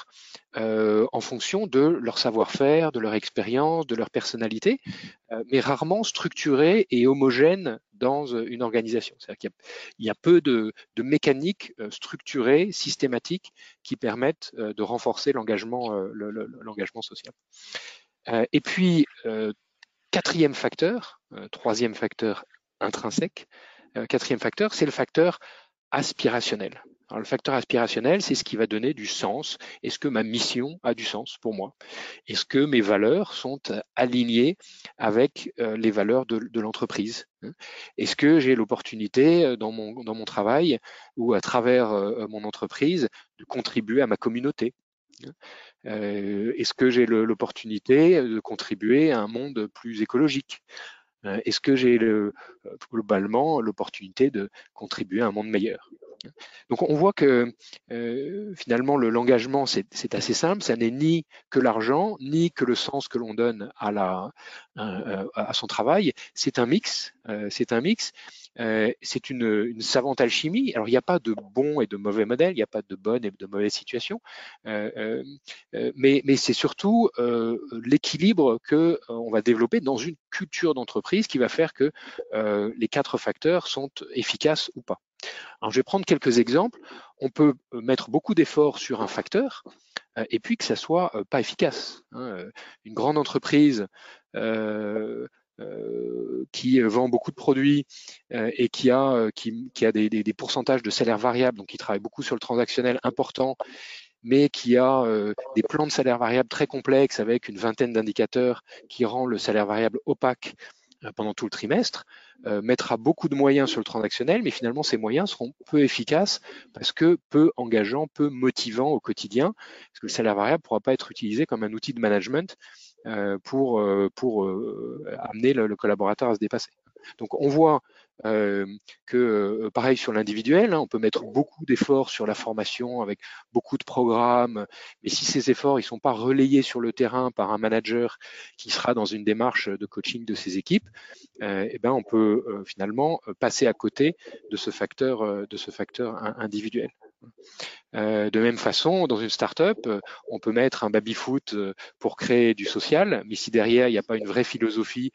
en fonction de leur savoir-faire, de leur expérience, de leur personnalité, mais rarement structurés et homogènes dans une organisation. C'est-à-dire qu'il y, a peu de, mécaniques structurées, systématiques, qui permettent de renforcer l'engagement social. et puis, quatrième facteur, troisième facteur intrinsèque, quatrième facteur, c'est le facteur aspirationnel. Alors, le facteur aspirationnel, c'est ce qui va donner du sens. Est-ce que ma mission a du sens pour moi? Est-ce que mes valeurs sont alignées avec euh, les valeurs de, l'entreprise hein? Est-ce que j'ai l'opportunité euh, dans mon, travail ou à travers mon entreprise de contribuer à ma communauté hein? Est-ce que j'ai l'opportunité de contribuer à un monde plus écologique euh, est-ce que j'ai euh, globalement l'opportunité de contribuer à un monde meilleur? Donc on voit que euh, finalement l'engagement c'est assez simple, ça n'est ni que l'argent ni que le sens que l'on donne à, son travail, c'est un mix, c'est un mix. Euh, c'est une, savante alchimie. Alors, il n'y a pas de bon et de mauvais modèle, il n'y a pas de bonne et de mauvaise situation, euh, euh, mais, c'est surtout l'équilibre que on va développer dans une culture d'entreprise qui va faire que les quatre facteurs sont efficaces ou pas. Alors, je vais prendre quelques exemples. On peut mettre beaucoup d'efforts sur un facteur et puis que ça soit pas efficace. Hein. Une grande entreprise euh, qui euh, vend beaucoup de produits euh, et qui a, qui, a des, pourcentages de salaire variable, donc qui travaille beaucoup sur le transactionnel important, mais qui a des plans de salaire variable très complexes avec une vingtaine d'indicateurs qui rend le salaire variable opaque pendant tout le trimestre, mettra beaucoup de moyens sur le transactionnel, mais finalement ces moyens seront peu efficaces parce que peu engageants, peu motivants au quotidien, parce que le salaire variable ne pourra pas être utilisé comme un outil de management euh, pour, euh, pour euh, amener le, collaborateur à se dépasser. Donc on voit que pareil sur l'individuel, hein, on peut mettre beaucoup d'efforts sur la formation avec beaucoup de programmes, mais si ces efforts ils sont pas relayés sur le terrain par un manager qui sera dans une démarche de coaching de ses équipes, eh ben on peut finalement passer à côté de ce facteur de ce facteur individuel. Euh, de même façon, dans une startup, on peut mettre un baby-foot pour créer du social, mais si derrière il n'y a pas une vraie philosophie,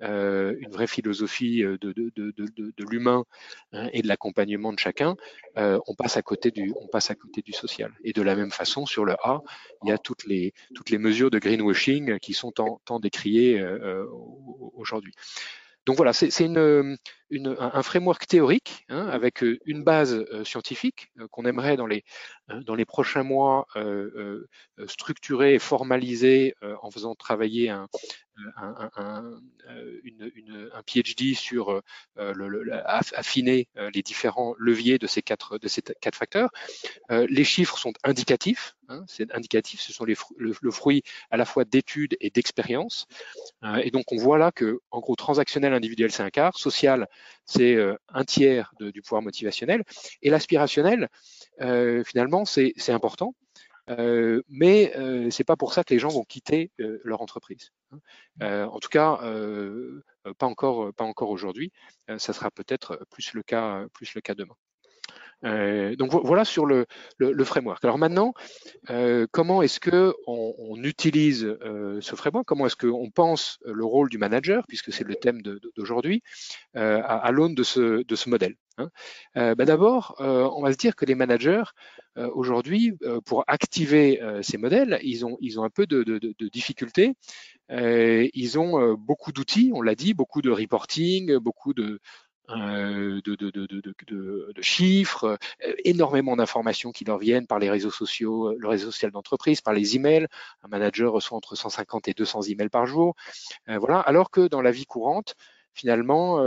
une vraie philosophie de, de, de, de l'humain hein, et de l'accompagnement de chacun, on passe à côté du, on passe à côté du social. Et de la même façon, sur le A, il y a toutes les toutes les mesures de greenwashing qui sont tant, décriées aujourd'hui. Donc voilà, c'est une, une, un framework théorique hein, avec euh, une base euh, scientifique euh, qu'on aimerait dans les, dans les prochains mois structurer et formaliser en faisant travailler un, un, un, une, une, un PhD sur le, le, affiner les différents leviers de ces quatre, de ces quatre facteurs. les chiffres sont indicatifs. Hein, c'est indicatif, ce sont les, le, fruit à la fois d'études et d'expériences. et donc on voit là que, en gros, transactionnel individuel c'est un quart, social c'est un tiers du pouvoir motivationnel, et l'aspirationnel, finalement, c'est important mais c'est pas pour ça que les gens vont quitter leur entreprise. Hein. en tout cas, pas encore, pas encore aujourd'hui. ça sera peut-être plus le cas demain. Euh, donc voilà sur le, framework. Alors maintenant, euh, comment est-ce que on, utilise euh, ce framework? Comment est-ce qu'on pense le rôle du manager, puisque c'est le thème d'aujourd'hui, à, l'aune de ce, modèle hein? Bah D'abord, on va se dire que les managers aujourd'hui, pour activer ces modèles, ils ont, ils ont un peu de, difficultés. ils ont beaucoup d'outils, on l'a dit, beaucoup de reporting, beaucoup de, de, de, de, de, chiffres, euh, énormément d'informations qui leur viennent par les réseaux sociaux, euh, le réseau social d'entreprise, par les emails. Un manager reçoit entre 150 et 200 emails par jour. voilà. Alors que dans la vie courante, finalement,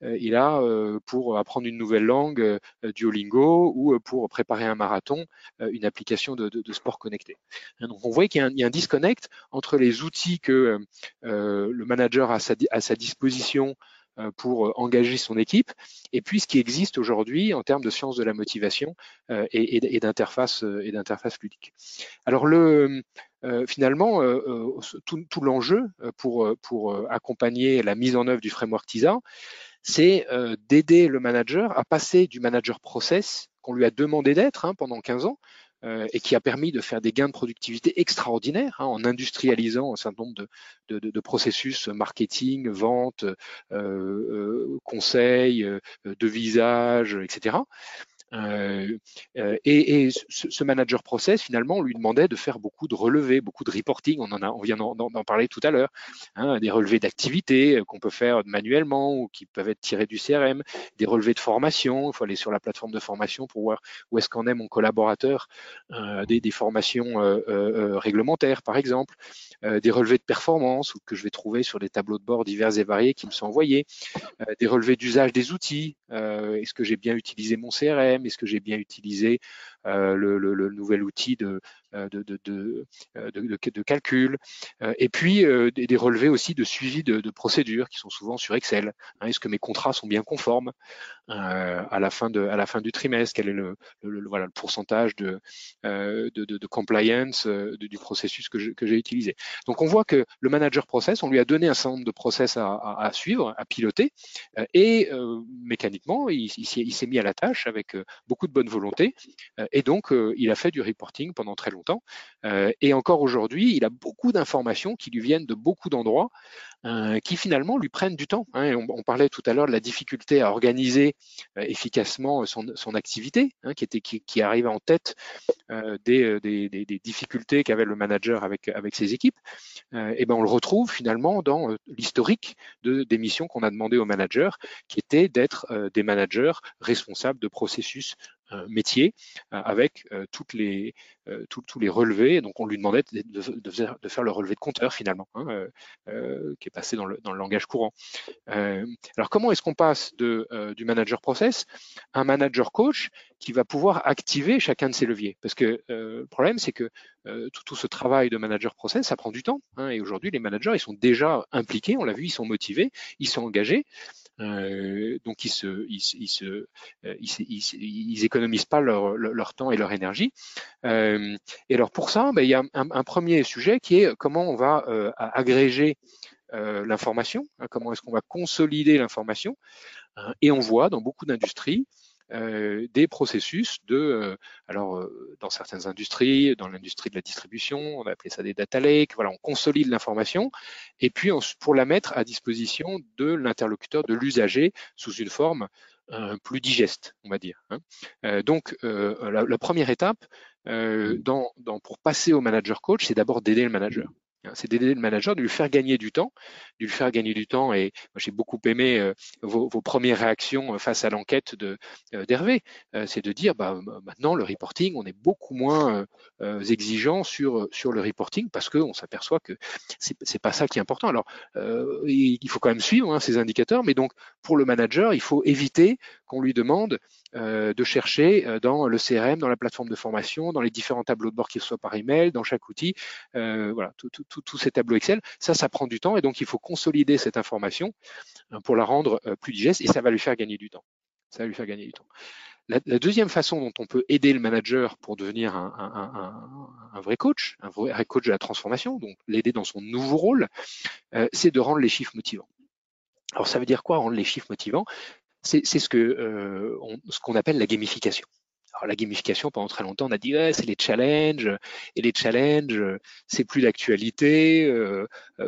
il a pour apprendre une nouvelle langue Duolingo ou pour préparer un marathon une application de, de, sport connecté. Hein, donc on voit qu'il y, y, a un disconnect entre les outils que le manager a sa, à sa disposition euh, pour euh, engager son équipe, et puis ce qui existe aujourd'hui en termes de sciences de la motivation euh, et, et, d'interface ludique. Alors le finalement tout, l'enjeu pour pour accompagner la mise en œuvre du framework TISA, c'est d'aider le manager à passer du manager process qu'on lui a demandé d'être hein, pendant 15 ans euh, et qui a permis de faire des gains de productivité extraordinaires hein, en industrialisant un certain nombre de, processus marketing, vente, euh, euh, conseil, euh, de visage, etc. Euh, euh, et, et ce, manager process, finalement, on lui demandait de faire beaucoup de relevés, beaucoup de reporting. On en a, on vient d'en parler tout à l'heure, hein, des relevés d'activité euh, qu'on peut faire manuellement ou qui peuvent être tirés du CRM, des relevés de formation. Il faut aller sur la plateforme de formation pour voir où est-ce qu'en est mon collaborateur, euh, des, des, formations euh, réglementaires, par exemple, des relevés de performance ou que je vais trouver sur des tableaux de bord divers et variés qui me sont envoyés, des relevés d'usage des outils. Est-ce que j'ai bien utilisé mon CRM est-ce que j'ai bien utilisé euh, le, nouvel outil de, euh, de, de, euh, de calcul, et puis des, relevés aussi de suivi de, procédures qui sont souvent sur Excel. Hein. Est-ce que mes contrats sont bien conformes à, la fin de, à la fin du trimestre? Quel est le, voilà, le pourcentage de, de, compliance du processus que j'ai utilisé? Donc on voit que le manager process, on lui a donné un certain nombre de process à, à, suivre, à piloter, et mécaniquement, il, il s'est mis à la tâche avec beaucoup de bonne volonté et donc, euh, il a fait du reporting pendant très longtemps. Euh, et encore aujourd'hui, il a beaucoup d'informations qui lui viennent de beaucoup d'endroits euh, qui finalement lui prennent du temps. Hein. On, parlait tout à l'heure de la difficulté à organiser efficacement son, activité, hein, qui, était, en tête des, difficultés qu'avait le manager avec, ses équipes. et ben on le retrouve finalement dans l'historique de, des missions qu'on a demandé aux managers, qui était d'être des managers responsables de processus métier avec toutes les, tous les relevés. Donc on lui demandait de, de, faire le relevé de compteur finalement, hein, qui est passé dans le, dans le langage courant. alors comment est-ce qu'on passe de, du manager process à un manager coach qui va pouvoir activer chacun de ces leviers? Parce que le problème c'est que tout, tout, ce travail de manager process, ça prend du temps. Hein, et aujourd'hui les managers ils sont déjà impliqués, on l'a vu, ils sont motivés, ils sont engagés. Euh, donc ils se, ils, ils se, euh, ils, économisent pas leur, leur, temps et leur énergie. Euh, et alors pour ça, ben, il y a un, premier sujet qui est comment on va agréger l'information, hein, comment est-ce qu'on va consolider l'information. Hein, et on voit dans beaucoup d'industries euh, des processus de, euh, alors euh, dans certaines industries, dans l'industrie de la distribution, on a appelé ça des data lakes, voilà, on consolide l'information et puis pour la mettre à disposition de l'interlocuteur, de l'usager sous une forme plus digeste, on va dire. Hein. donc la, première étape dans, dans, pour passer au manager coach, c'est d'abord d'aider le manager. C'est d'aider le manager, de lui faire gagner du temps, de lui faire gagner du temps. Et j'ai beaucoup aimé euh, vos, premières réactions euh, face à l'enquête euh, d'Hervé. c'est de dire, bah, maintenant, le reporting, on est beaucoup moins exigeant sur sur le reporting parce qu'on s'aperçoit que c'est c'est pas ça qui est important. Alors, il faut quand même suivre hein, ces indicateurs, mais donc pour le manager, il faut éviter qu'on lui demande euh, de chercher euh, dans le CRM, dans la plateforme de formation, dans les différents tableaux de bord qui soient par email, dans chaque outil, euh, voilà, tous ces tableaux Excel. Ça, ça prend du temps et donc il faut consolider cette information pour la rendre plus digeste et ça va lui faire gagner du temps. Ça va lui faire gagner du temps. La, deuxième façon dont on peut aider le manager pour devenir un, vrai coach, un vrai coach de la transformation, donc l'aider dans son nouveau rôle, c'est de rendre les chiffres motivants. Alors ça veut dire quoi rendre les chiffres motivants? C'est ce que ce qu'on appelle la gamification. Alors la gamification, pendant très longtemps, on a dit c'est les challenges et les challenges, c'est plus d'actualité.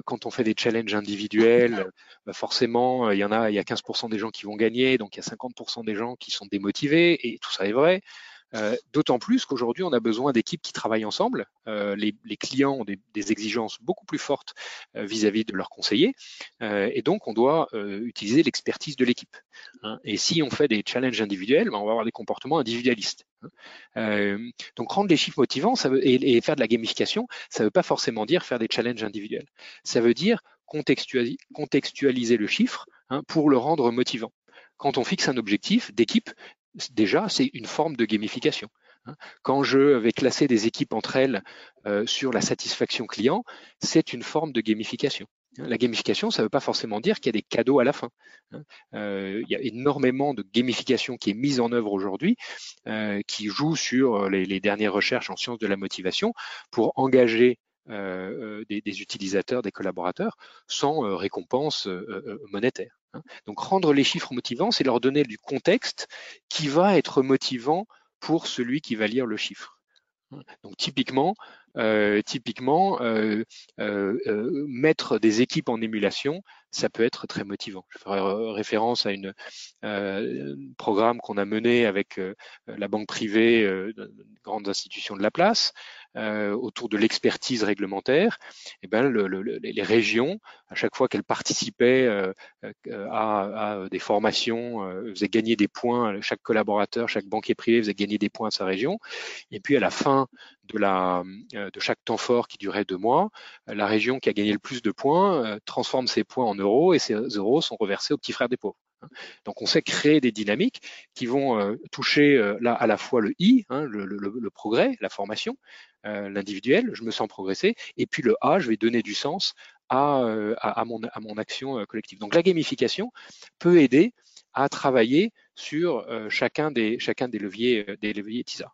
quand on fait des challenges individuels, bah forcément, il y en a, il y a 15% des gens qui vont gagner, donc il y a 50% des gens qui sont démotivés et tout ça est vrai. Euh, d'autant plus qu'aujourd'hui, on a besoin d'équipes qui travaillent ensemble. Euh, les, clients ont des, exigences beaucoup plus fortes euh, vis-à-vis de leurs conseillers, et donc on doit utiliser l'expertise de l'équipe. Hein. Et si on fait des challenges individuels, ben, on va avoir des comportements individualistes. Hein. donc rendre les chiffres motivants et, faire de la gamification, ça ne veut pas forcément dire faire des challenges individuels. Ça veut dire contextualiser, le chiffre hein, pour le rendre motivant quand on fixe un objectif d'équipe, déjà, c'est une forme de gamification. Hein. Quand je vais classer des équipes entre elles euh, sur la satisfaction client, c'est une forme de gamification. Hein. La gamification, ça ne veut pas forcément dire qu'il y a des cadeaux à la fin. Hein. Euh, il y a énormément de gamification qui est mise en œuvre aujourd'hui, euh, qui joue sur les, dernières recherches en sciences de la motivation pour engager des, utilisateurs, des collaborateurs, sans récompense monétaire. Hein. Donc rendre les chiffres motivants, c'est leur donner du contexte qui va être motivant pour celui qui va lire le chiffre. Donc typiquement, euh, euh, euh, mettre des équipes en émulation, ça peut être très motivant. Je ferai référence à un programme qu'on a mené avec la banque privée, de grandes institutions de la place, euh, autour de l'expertise réglementaire, et eh ben le, le, les régions, à chaque fois qu'elles participaient euh, euh, à, des formations, faisaient gagner des points, chaque collaborateur, chaque banquier privé faisait gagner des points à sa région. Et puis à la fin de, de chaque temps fort qui durait deux mois, la région qui a gagné le plus de points transforme ses points en et ces euros sont reversés aux petits frères des pauvres. Donc on sait créer des dynamiques qui vont toucher là à la fois le I, hein, le, progrès, la formation, euh, l'individuel, je me sens progresser, et puis le A, je vais donner du sens à, euh, à, mon, à mon, action euh, collective. Donc la gamification peut aider à travailler sur chacun, des, chacun des leviers, des leviers TISA.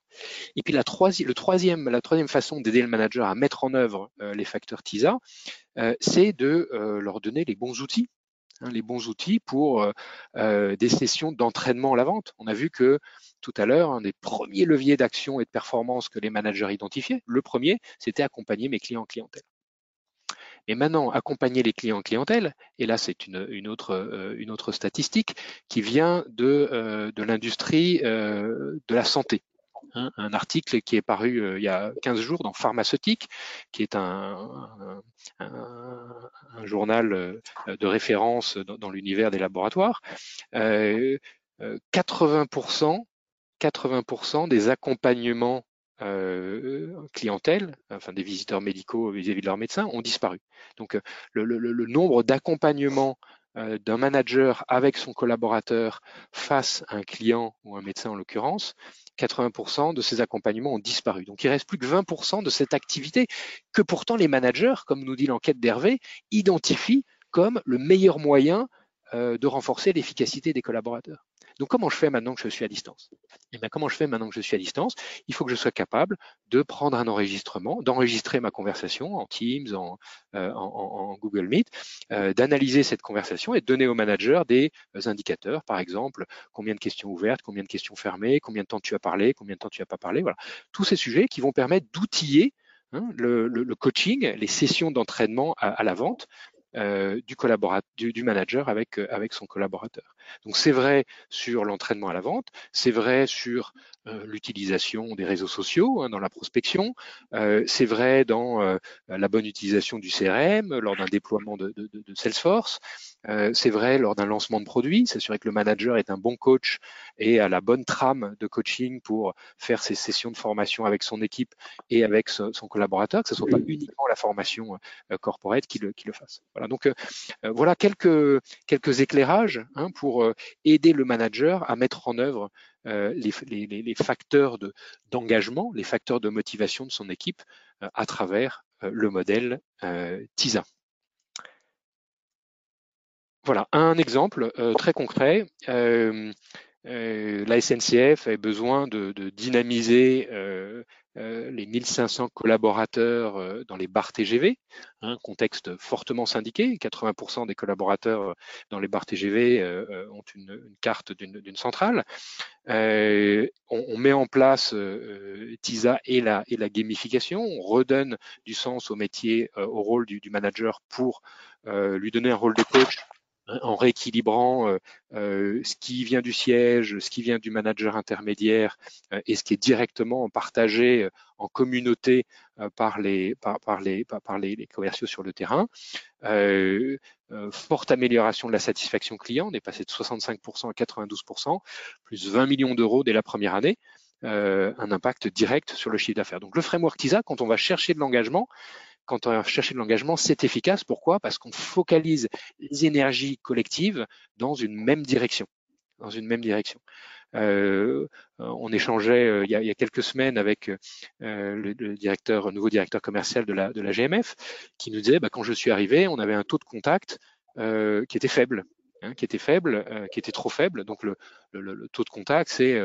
Et puis la, troisième, le troisième, la troisième façon d'aider le manager à mettre en œuvre les facteurs TISA, c'est de leur donner les bons outils hein, les bons outils pour des sessions d'entraînement à la vente. On a vu que tout à l'heure, un des premiers leviers d'action et de performance que les managers identifiaient, le premier, c'était accompagner mes clients en clientèle. Et maintenant, accompagner les clients en clientèle, et là c'est une, autre, euh, autre statistique qui vient de, euh, l'industrie euh, de la santé. Hein, un article qui est paru il y a 15 jours dans Pharmaceutique, qui est un, journal de référence dans, l'univers des laboratoires. 80% 80% des accompagnements clientèle, enfin des visiteurs médicaux vis-à-vis de leurs médecins, ont disparu. Donc euh, le, nombre d'accompagnements euh, d'un manager avec son collaborateur face à un client ou un médecin en l'occurrence, 80% de ces accompagnements ont disparu. Donc il reste plus que 20% de cette activité que pourtant les managers, comme nous dit l'enquête d'Hervé, identifient comme le meilleur moyen de renforcer l'efficacité des collaborateurs. Donc, comment je fais maintenant que je suis à distance? Eh bien, comment je fais maintenant que je suis à distance? Il faut que je sois capable de prendre un enregistrement, d'enregistrer ma conversation en Teams, en, euh, Google Meet, euh, d'analyser cette conversation et de donner au manager des euh, indicateurs, par exemple, combien de questions ouvertes, combien de questions fermées, combien de temps tu as parlé, combien de temps tu n'as pas parlé. Voilà, tous ces sujets qui vont permettre d'outiller hein, le, coaching, les sessions d'entraînement à, la vente euh, du, du, du, manager avec, euh, avec son collaborateur. Donc c'est vrai sur l'entraînement à la vente, c'est vrai sur euh, l'utilisation des réseaux sociaux hein, dans la prospection, euh, c'est vrai dans la bonne utilisation du CRM lors d'un déploiement de, de, de Salesforce, c'est vrai lors d'un lancement de produit, s'assurer que le manager est un bon coach et a la bonne trame de coaching pour faire ses sessions de formation avec son équipe et avec son, collaborateur, que ce soit pas uniquement la formation corporate qui le, qui le fasse. Voilà, donc voilà quelques, quelques éclairages hein, pour aider le manager à mettre en œuvre euh, les, facteurs d'engagement, les facteurs de motivation de son équipe euh, à travers euh, le modèle TISA. Voilà, un exemple très concret. la SNCF avait besoin de, dynamiser les 1500 collaborateurs dans les bars TGV, un contexte fortement syndiqué. 80% des collaborateurs dans les bars TGV ont une, carte d'une centrale. On, met en place TISA et la, gamification. On redonne du sens au métier, au rôle du manager pour lui donner un rôle de coach en rééquilibrant euh, euh, ce qui vient du siège, ce qui vient du manager intermédiaire euh, et ce qui est directement partagé en communauté par les, par, les, par les, commerciaux sur le terrain. forte amélioration de la satisfaction client, on est passé de 65% à 92%, plus 20 millions d'euros dès la première année. un impact direct sur le chiffre d'affaires. Donc le framework TISA, quand on va chercher de l'engagement, quand on va chercher de l'engagement, c'est efficace. Pourquoi? Parce qu'on focalise les énergies collectives dans une même direction. Dans une même direction. Euh, on échangeait euh, il, y a, quelques semaines avec euh, le, directeur, nouveau directeur commercial de la, GMF, qui nous disait bah, quand je suis arrivé, on avait un taux de contact qui était faible. Hein, qui était faible, qui était trop faible. Donc le, taux de contact, c'est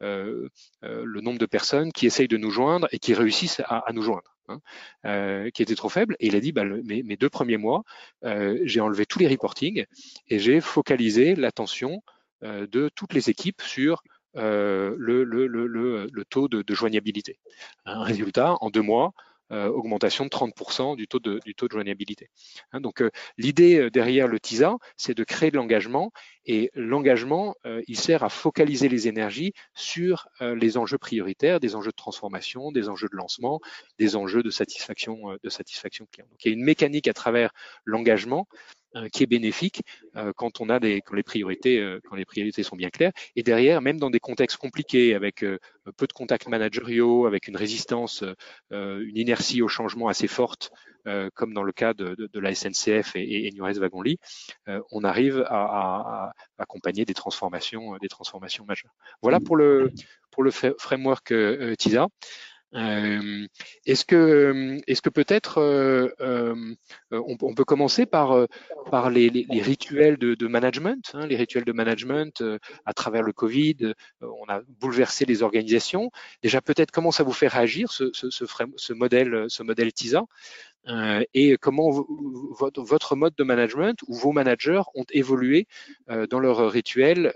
le nombre de personnes qui essayent de nous joindre et qui réussissent à nous joindre. Hein, euh, qui était trop faible. Et il a dit, bah, mes, deux premiers mois, euh, j'ai enlevé tous les reportings et j'ai focalisé l'attention euh, de toutes les équipes sur le, taux de, de joignabilité. Un résultat, en deux mois, augmentation de 30% du taux de, du taux de joignabilité. Hein, donc euh, l'idée euh, derrière le TISA, c'est de créer de l'engagement et l'engagement, il sert à focaliser les énergies sur les enjeux prioritaires, des enjeux de transformation, des enjeux de lancement, des enjeux de satisfaction, de satisfaction client. Donc il y a une mécanique à travers l'engagement euh, qui est bénéfique euh, quand on a des quand les priorités euh, quand les priorités sont bien claires. Et derrière même dans des contextes compliqués avec peu de contacts managériaux avec une résistance une inertie au changement assez forte comme dans le cas de, de, de la SNCF et, et Nures Wagonly on arrive à, à, à, accompagner des transformations des transformations majeures. Voilà pour le pour le framework TISA euh, est-ce que, est-ce que peut-être euh, euh, on, peut commencer par, par les, les, rituels de, de management, hein, les rituels de management à travers le Covid, on a bouleversé les organisations. Déjà peut-être comment ça vous fait réagir ce, ce, ce, ce modèle, ce modèle TISA et comment votre, votre, mode de management ou vos managers ont évolué dans leur rituel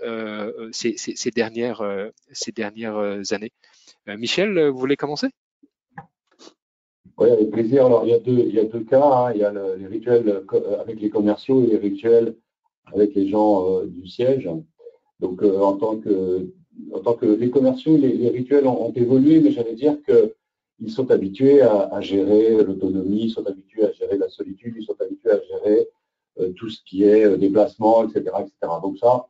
ces, ces, ces, dernières, ces dernières années? Euh, Michel, euh, vous voulez commencer? Oui, avec plaisir. Alors, il y a deux, cas. Hein. Il y a les rituels euh, avec les commerciaux et les rituels avec les gens du siège. Donc, en, tant que, en tant que les commerciaux, les, rituels ont, évolué, mais j'allais dire qu'ils sont habitués à, gérer l'autonomie, ils sont habitués à gérer la solitude, ils sont habitués à gérer tout ce qui est déplacement, etc., etc. Donc ça,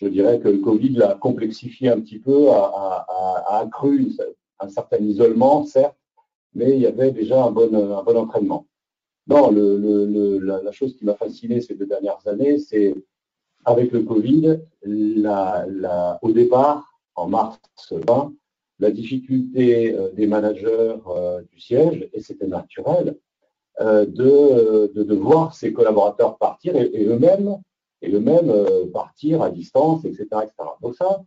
je dirais que le Covid l'a complexifié un petit peu, a, accru un certain isolement, certes, mais il y avait déjà un bon, entraînement. Non, la, chose qui m'a fasciné ces deux dernières années, c'est avec le Covid, au départ, en mars 20, la difficulté euh, des managers euh, du siège, et c'était naturel, euh, de, de, voir ses collaborateurs partir et eux-mêmes et le même euh, partir à distance, etc., etc. Donc ça,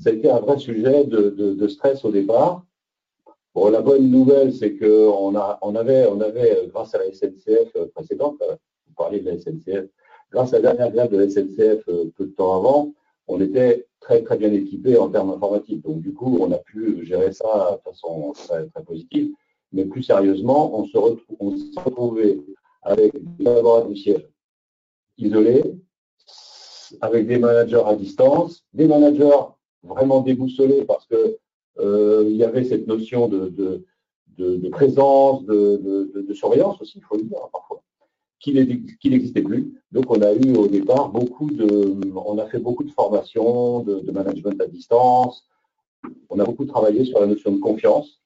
ça a été un vrai sujet de, stress au départ. Bon, la bonne nouvelle, c'est qu'on on avait, on avait, euh, grâce à la SNCF euh, précédente, vous parlez de la SNCF, grâce à la dernière grève de la SNCF peu de temps avant, on était très très bien équipé en termes informatiques. Donc du coup, on a pu gérer ça de façon très, très positive. Mais plus sérieusement, on se, retrouvé avec des collaborateurs du siège isolés, avec des managers à distance, des managers vraiment déboussolés parce que euh, il y avait cette notion de, présence, de, surveillance aussi, il faut le dire hein, parfois, qui n'existait plus. Donc on a eu au départ beaucoup de, on a fait beaucoup de formations, de, management à distance. On a beaucoup travaillé sur la notion de confiance.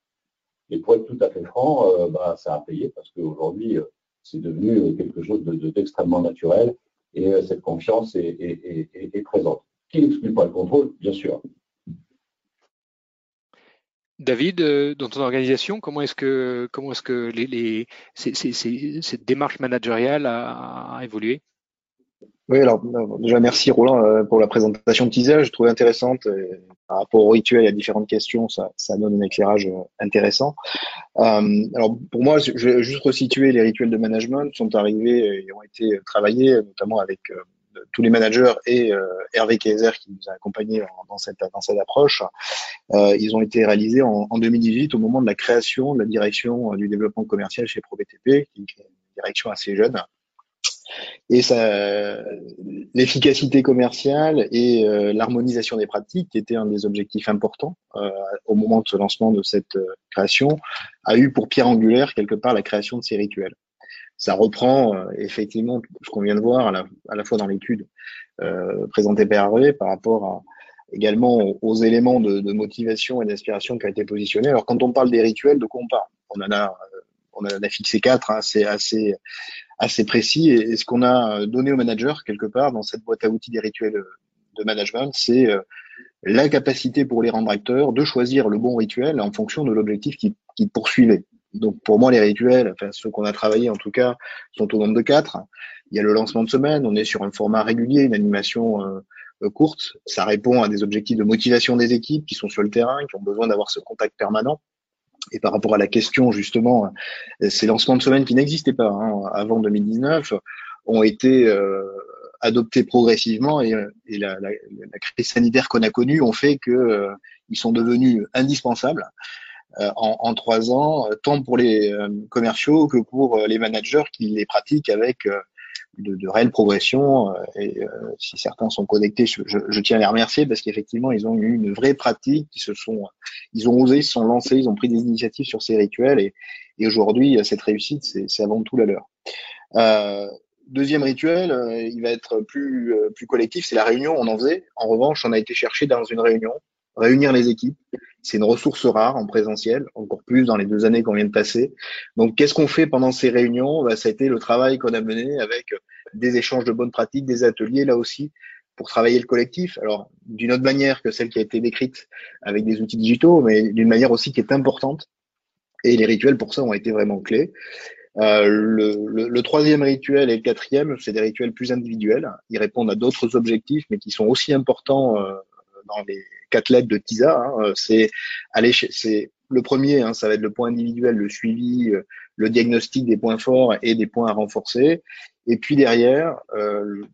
Et pour être tout à fait franc, euh, bah, ça a payé parce qu'aujourd'hui, euh, c'est devenu quelque chose d'extrêmement naturel et euh, cette confiance est, présente. Qui n'exclut pas le contrôle, bien sûr. David, euh, dans ton organisation, comment est-ce que, comment est-ce que cette démarche managériale a, évolué? Oui, alors déjà merci Roland euh, pour la présentation de teaser, je trouvais intéressante par rapport au rituel, il y a différentes questions, ça, ça donne un éclairage euh, intéressant. Euh, alors pour moi, je vais juste resituer les rituels de management sont arrivés et ont été travaillés notamment avec tous les managers et Hervé Kaiser qui nous a accompagnés dans cette, dans cette approche. ils ont été réalisés en, en, 2018 au moment de la création de la direction du développement commercial chez ProBTP, qui est une direction assez jeune et l'efficacité commerciale et euh, l'harmonisation des pratiques, qui était un des objectifs importants euh, au moment de ce lancement de cette euh, création, a eu pour pierre angulaire quelque part la création de ces rituels. Ça reprend effectivement ce qu'on vient de voir à la, fois dans l'étude présentée par Hervé par rapport également aux, éléments de, motivation et d'inspiration qui ont été positionnés. Alors quand on parle des rituels, de quoi on parle? On en a on a, fixé quatre, hein, c'est assez assez précis. Et, ce qu'on a donné aux managers quelque part dans cette boîte à outils des rituels de management, c'est euh, la capacité pour les rendre acteurs de choisir le bon rituel en fonction de l'objectif qu'ils poursuivaient. Donc pour moi, les rituels, enfin ceux qu'on a travaillé en tout cas, sont au nombre de quatre. Il y a le lancement de semaine, on est sur un format régulier, une animation euh, euh, courte. Ça répond à des objectifs de motivation des équipes qui sont sur le terrain, qui ont besoin d'avoir ce contact permanent. Et par rapport à la question justement, ces lancements de semaine qui n'existaient pas hein, avant 2019 ont été euh, adoptés progressivement et, et la, la, la, crise sanitaire qu'on a connue ont fait que euh, sont devenus indispensables euh, en, en, trois ans, tant pour les euh, commerciaux que pour les managers qui les pratiquent avec de, de réelle progression. Euh, et euh, si certains sont connectés, je, tiens à les remercier parce qu'effectivement, ils ont eu une vraie pratique, ils se sont, ils ont osé, ils se sont lancés, ils ont pris des initiatives sur ces rituels et, et aujourd'hui, cette réussite, c'est avant tout la leur. Euh, deuxième rituel, il va être plus, plus collectif, c'est la réunion, on en faisait. En revanche, on a été chercher dans une réunion, réunir les équipes, c'est une ressource rare en présentiel, encore plus dans les deux années qu'on vient de passer. Donc, qu'est-ce qu'on fait pendant ces réunions? Bah, Ça a été le travail qu'on a mené avec des échanges de bonnes pratiques, des ateliers là aussi pour travailler le collectif. Alors, d'une autre manière que celle qui a été décrite avec des outils digitaux, mais d'une manière aussi qui est importante. Et les rituels pour ça ont été vraiment clés. Euh, le, le, le, troisième rituel et le quatrième, c'est des rituels plus individuels. Ils répondent à d'autres objectifs, mais qui sont aussi importants euh, dans les quatre lettres de TISA. Hein, euh, c'est aller, c'est le premier, hein, ça va être le point individuel, le suivi, euh, le diagnostic des points forts et des points à renforcer. Et puis derrière, euh,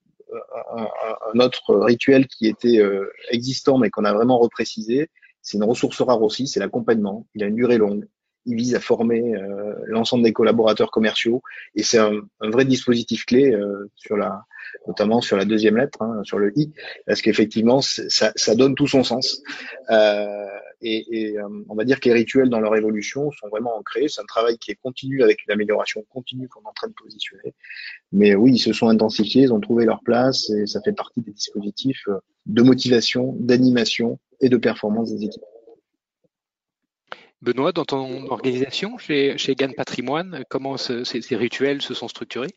un, un, autre rituel qui était euh, existant mais qu'on a vraiment reprécisé, c'est une ressource rare aussi, c'est l'accompagnement. Il a une durée longue. Il vise à former euh, l'ensemble des collaborateurs commerciaux et c'est un, vrai dispositif clé la, notamment sur la deuxième lettre, hein, sur le i, parce qu'effectivement, ça, donne tout son sens. Euh, et, et euh, on va dire que les rituels dans leur évolution sont vraiment ancrés. C'est un travail qui est continu avec une amélioration continue qu'on est en train de positionner. Mais oui, ils se sont intensifiés, ils ont trouvé leur place et ça fait partie des dispositifs euh, de motivation, d'animation et de performance des équipes. Benoît, dans ton organisation, chez, chez GAN Patrimoine, comment ce, ces, rituels se sont structurés?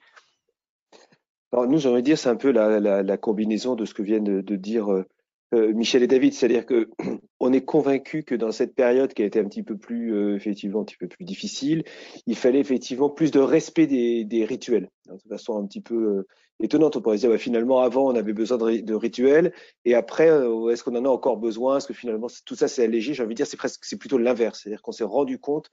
Alors nous, j'aimerais dire, c'est un peu la, combinaison de ce que viennent de, dire euh, euh Michel et David, c'est-à-dire que on est convaincu que dans cette période qui a été un petit peu plus euh, effectivement un petit peu plus difficile, il fallait effectivement plus de respect des, des rituels, de toute façon un petit peu étonnante. On pourrait dire bah, finalement avant on avait besoin de, rituels et après euh, est-ce qu'on en a encore besoin? Est-ce que finalement tout ça c'est allégé? J'ai envie de dire c'est presque c'est plutôt l'inverse, c'est-à-dire qu'on s'est rendu compte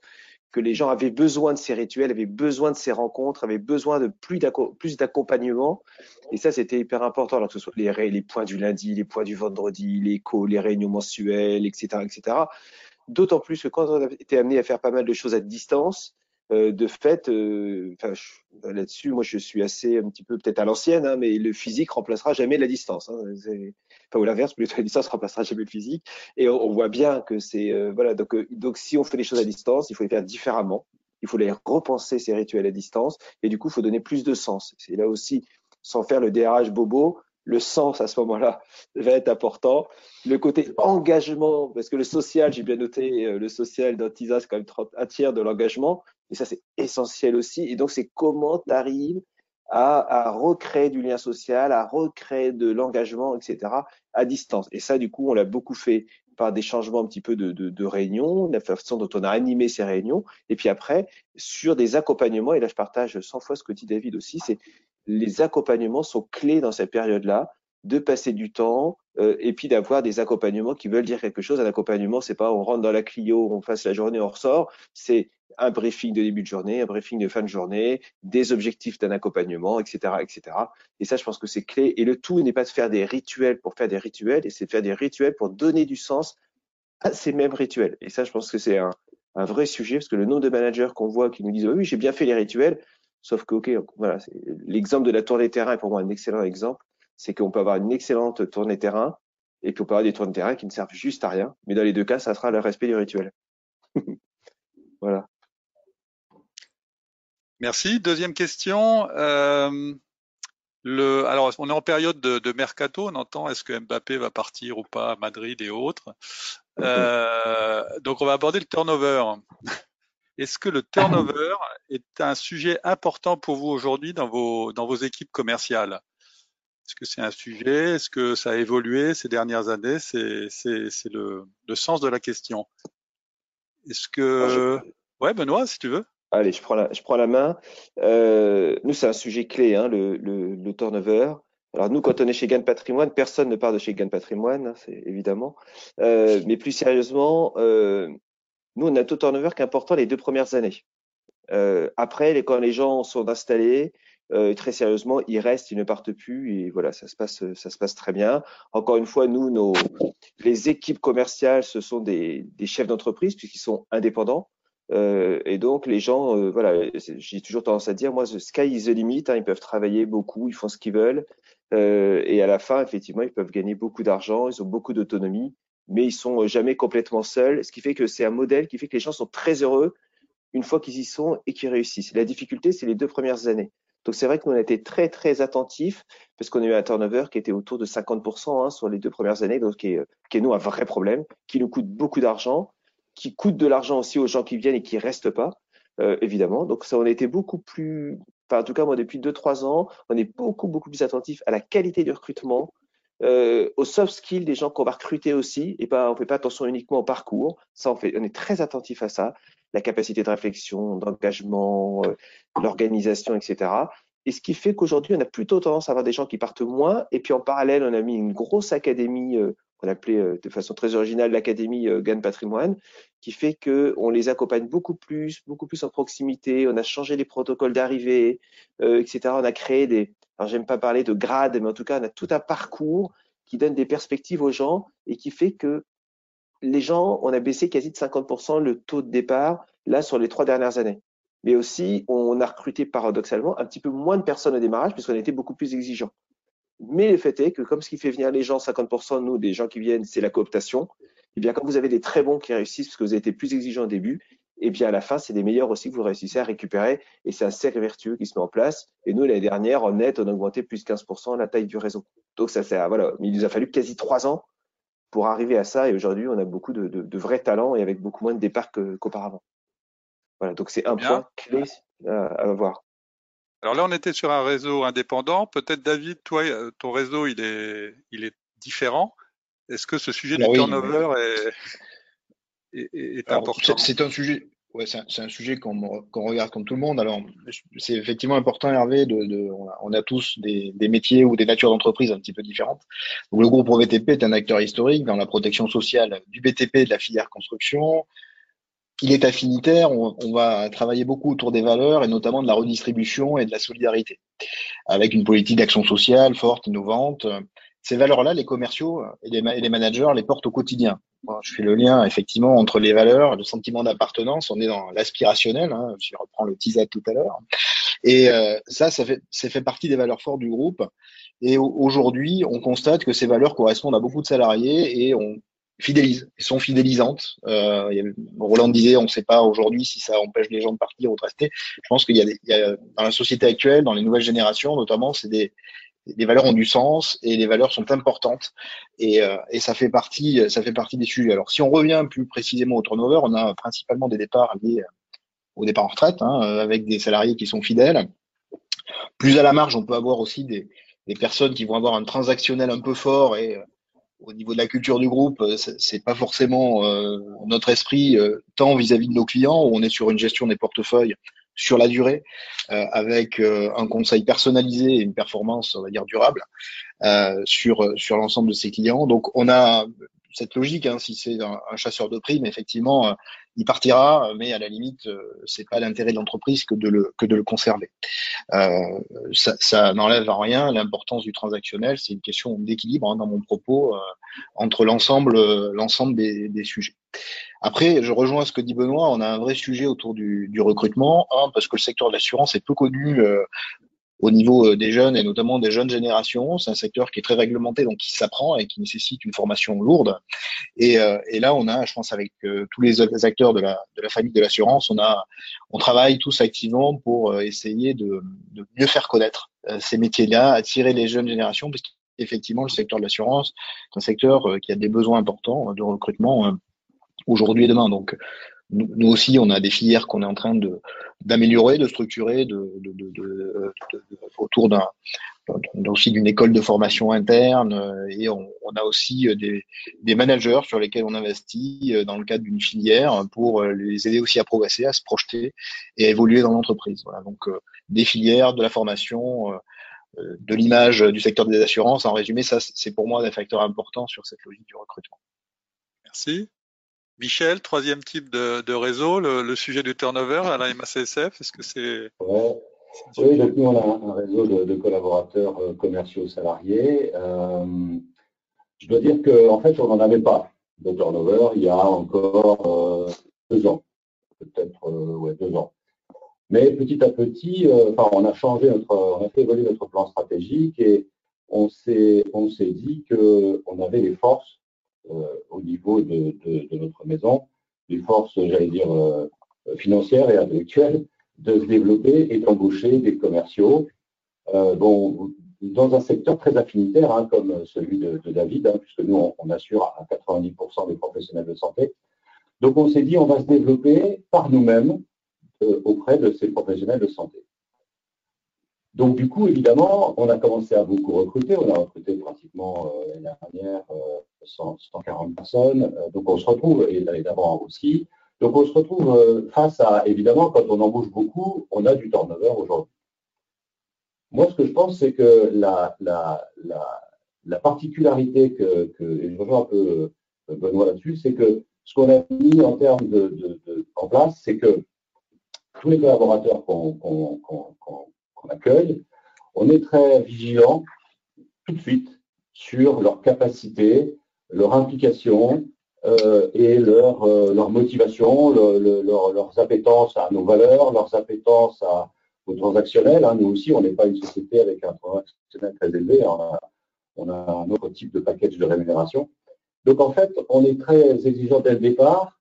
que les gens avaient besoin de ces rituels, avaient besoin de ces rencontres, avaient besoin de plus d'accompagnement. Et ça, c'était hyper important, alors que ce soit les, les points du lundi, les points du vendredi, les calls, les réunions mensuelles, etc., etc. D'autant plus que quand on a été amené à faire pas mal de choses à distance, euh, de fait, euh, là-dessus, moi, je suis assez un petit peu peut-être à l'ancienne, hein, mais le physique remplacera jamais la distance. Hein, enfin, ou l'inverse, plutôt la distance remplacera jamais le physique. Et on, on voit bien que c'est euh, voilà. Donc, euh, donc, si on fait les choses à distance, il faut les faire différemment. Il faut les repenser ces rituels à distance, et du coup, il faut donner plus de sens. C'est là aussi, sans faire le DRH bobo, le sens à ce moment-là va être important. Le côté engagement, parce que le social, j'ai bien noté, euh, le social dans TISA, c'est quand même un tiers de l'engagement. Et ça, c'est essentiel aussi. Et donc, c'est comment tu arrives à, à, recréer du lien social, à recréer de l'engagement, etc., à distance. Et ça, du coup, on l'a beaucoup fait par des changements un petit peu de, de, de réunions, la façon dont on a animé ces réunions, et puis après, sur des accompagnements, et là je partage 100 fois ce que dit David aussi, c'est les accompagnements sont clés dans cette période-là, de passer du temps euh, et puis d'avoir des accompagnements qui veulent dire quelque chose. Un accompagnement, c'est pas on rentre dans la Clio, on fasse la journée, on ressort. C'est un briefing de début de journée, un briefing de fin de journée, des objectifs d'un accompagnement, etc., etc. Et ça, je pense que c'est clé. Et le tout n'est pas de faire des rituels pour faire des rituels, et c'est de faire des rituels pour donner du sens à ces mêmes rituels. Et ça, je pense que c'est un, un vrai sujet parce que le nombre de managers qu'on voit qui nous disent oui, j'ai bien fait les rituels, sauf que ok, voilà, l'exemple de la tournée terrain est pour moi un excellent exemple, c'est qu'on peut avoir une excellente tournée terrain et puis on peut avoir des tournées terrain qui ne servent juste à rien, mais dans les deux cas, ça sera le respect du rituel. voilà. Merci. Deuxième question. Euh, le, alors, on est en période de, de mercato. On entend est-ce que Mbappé va partir ou pas à Madrid et autres? Euh, donc, on va aborder le turnover. Est-ce que le turnover est un sujet important pour vous aujourd'hui dans vos, dans vos équipes commerciales? Est-ce que c'est un sujet? Est-ce que ça a évolué ces dernières années? C'est le, le sens de la question. Est-ce que... Ouais, Benoît, si tu veux. Allez, je prends la, je prends la main. Euh, nous, c'est un sujet clé, hein, le, le, le turnover. Alors nous, quand on est chez Gain Patrimoine, personne ne part de chez Gain Patrimoine, hein, c'est évidemment. Euh, mais plus sérieusement, euh, nous, on a un taux turnover qui les deux premières années. Euh, après, les, quand les gens sont installés, euh, très sérieusement, ils restent, ils ne partent plus et voilà, ça se passe, ça se passe très bien. Encore une fois, nous, nos, les équipes commerciales, ce sont des, des chefs d'entreprise puisqu'ils sont indépendants. Euh, et donc les gens, euh, voilà, j'ai toujours tendance à dire, moi, the sky is the limit. Hein, ils peuvent travailler beaucoup, ils font ce qu'ils veulent, euh, et à la fin, effectivement, ils peuvent gagner beaucoup d'argent, ils ont beaucoup d'autonomie, mais ils sont jamais complètement seuls. Ce qui fait que c'est un modèle qui fait que les gens sont très heureux une fois qu'ils y sont et qu'ils réussissent. La difficulté, c'est les deux premières années. Donc c'est vrai que nous on a été très très attentifs parce qu'on a eu un turnover qui était autour de 50% hein, sur les deux premières années, donc qui est, qui est nous un vrai problème, qui nous coûte beaucoup d'argent qui coûte de l'argent aussi aux gens qui viennent et qui restent pas, euh, évidemment. Donc ça, on a été beaucoup plus, enfin en tout cas moi depuis deux trois ans, on est beaucoup beaucoup plus attentif à la qualité du recrutement, euh, aux soft skills des gens qu'on va recruter aussi, et pas on fait pas attention uniquement au parcours. Ça on fait, on est très attentif à ça, la capacité de réflexion, d'engagement, euh, l'organisation, etc. Et ce qui fait qu'aujourd'hui, on a plutôt tendance à avoir des gens qui partent moins. Et puis en parallèle, on a mis une grosse académie euh, qu'on appelait euh, de façon très originale l'Académie euh, Patrimoine, qui fait que on les accompagne beaucoup plus, beaucoup plus en proximité. On a changé les protocoles d'arrivée, euh, etc. On a créé des, alors j'aime pas parler de grades, mais en tout cas, on a tout un parcours qui donne des perspectives aux gens et qui fait que les gens, on a baissé quasi de 50% le taux de départ là sur les trois dernières années. Mais aussi, on a recruté paradoxalement un petit peu moins de personnes au démarrage puisqu'on était beaucoup plus exigeants. Mais le fait est que comme ce qui fait venir les gens, 50% de nous, des gens qui viennent, c'est la cooptation, et eh bien quand vous avez des très bons qui réussissent parce que vous avez été plus exigeants au début, et bien à la fin, c'est des meilleurs aussi que vous réussissez à récupérer et c'est un cercle vertueux qui se met en place. Et nous, l'année dernière, en net, on a augmenté plus de 15% la taille du réseau. Donc ça, c'est voilà. Mais il nous a fallu quasi trois ans pour arriver à ça et aujourd'hui, on a beaucoup de, de, de, vrais talents et avec beaucoup moins de départs qu'auparavant. voilà. Donc c'est un point clé à, à avoir. Alors là, on était sur un réseau indépendant. Peut-être, David, toi, euh, ton réseau, il est, il est différent. Est-ce que ce sujet du turnover est, est, important C'est un sujet. Ouais, c'est un, sujet qu'on regarde comme tout le monde. Alors, c'est effectivement important, Hervé. De, de on, a, tous des, des, métiers ou des natures d'entreprise un petit peu différentes. Donc, le groupe BTP est un acteur historique dans la protection sociale du BTP de la filière construction, il est affinitaire, on, on, va travailler beaucoup autour des valeurs et notamment de la redistribution et de la solidarité, avec une politique d'action sociale forte, innovante. Ces valeurs-là, les commerciaux et les, et les, managers les portent au quotidien. Je fais le lien effectivement entre les valeurs, le sentiment d'appartenance. On est dans l'aspirationnel. Hein, je reprends le teaser tout à l'heure. Et euh, ça, ça fait, ça fait partie des valeurs fortes du groupe. Et aujourd'hui, on constate que ces valeurs correspondent à beaucoup de salariés et on, fidélisent, sont fidélisantes. Euh, Roland disait, on ne sait pas aujourd'hui si ça empêche les gens de partir ou de rester. Je pense qu'il y, y, a dans la société actuelle, dans les nouvelles générations notamment, c'est des, des valeurs ont du sens et les valeurs sont importantes et, euh, ça fait partie ça fait partie des sujets. Alors si on revient plus précisément au turnover, on a principalement des départs liés au départ en retraite, hein, avec des salariés qui sont fidèles. Plus à la marge, on peut avoir aussi des, personnes qui vont avoir un transactionnel un peu fort et au niveau de la culture du groupe, euh, c'est pas forcément euh, notre esprit euh, tant vis-à-vis de nos clients où on est sur une gestion des portefeuilles sur la durée, avec un conseil personnalisé et une performance, on va dire, durable sur sur l'ensemble de ses clients. Donc on a cette logique. Hein, si c'est un, chasseur de primes, effectivement, euh, il partira, mais à la limite, euh, c'est pas l'intérêt de l'entreprise que de le conserver. Euh, ça, n'enlève à rien l'importance du transactionnel. C'est une question d'équilibre hein, dans mon propos entre l'ensemble des, sujets. Après, je rejoins ce que dit Benoît. On a un vrai sujet autour du, du recrutement, parce que le secteur de l'assurance est peu connu au niveau euh, des jeunes et notamment des jeunes générations. C'est un secteur qui est très réglementé, donc qui s'apprend et qui nécessite une formation lourde. Et, euh, et là, on a, je pense, avec euh, tous les acteurs de la, de la famille de l'assurance, on a, on travaille tous activement pour essayer de, de mieux faire connaître ces métiers-là, attirer les jeunes générations, parce qu'effectivement, le secteur de l'assurance, c'est un secteur qui a des besoins importants de recrutement aujourd'hui et demain. Donc, nous, aussi, on a des filières qu'on est en train de d'améliorer, de structurer, de, de, de, autour d'un aussi d'une école de formation interne et on, on a aussi des, des, managers sur lesquels on investit dans le cadre d'une filière pour les aider aussi à progresser, à se projeter et à évoluer dans l'entreprise. Voilà, donc des filières, de la formation, de l'image du secteur des assurances. En résumé, ça c'est pour moi un facteur important sur cette logique du recrutement. Merci. Michel, troisième type de, réseau, le, sujet du turnover à la MACSF, est-ce que c'est... Oui, donc nous, on a un réseau de, collaborateurs euh, commerciaux salariés. Euh, je dois dire qu'en en fait, on n'en avait pas de turnover il y a encore euh, deux ans, peut-être ouais, deux ans. Mais petit à petit, enfin, on a changé notre, on a fait évoluer notre plan stratégique et on s'est, on s'est dit qu'on avait les forces au niveau de, notre maison, des forces, j'allais dire, euh, financières et intellectuelles, de se développer et d'embaucher des commerciaux. Euh, dans un secteur très affinitaire, hein, comme celui de, David, hein, puisque nous, on, assure à 90% des professionnels de santé. Donc, on s'est dit, on va se développer par nous-mêmes auprès de ces professionnels de santé. Donc, du coup, évidemment, on a commencé à beaucoup recruter. On a recruté pratiquement euh, l'année dernière 140 euh, personnes. Euh, donc, on se retrouve, et l'année d'avant aussi. Donc, on se retrouve face à, évidemment, quand on embauche beaucoup, on a du turnover aujourd'hui. Moi, ce que je pense, c'est que la, la, la, la, particularité que, et je rejoins un peu Benoît là-dessus, c'est que ce qu'on a mis en termes de en place, c'est que tous les collaborateurs qu'on qu'on accueille, on est très vigilant tout de suite sur leur capacité, leur implication euh, et leur, euh, leur motivation, leurs appétences à nos valeurs, leurs appétences à, aux transactionnels. Hein. Nous aussi, on n'est pas une société avec un transactionnel très élevé. On a, un autre type de package de rémunération. Donc, en fait, on est très exigeant dès le départ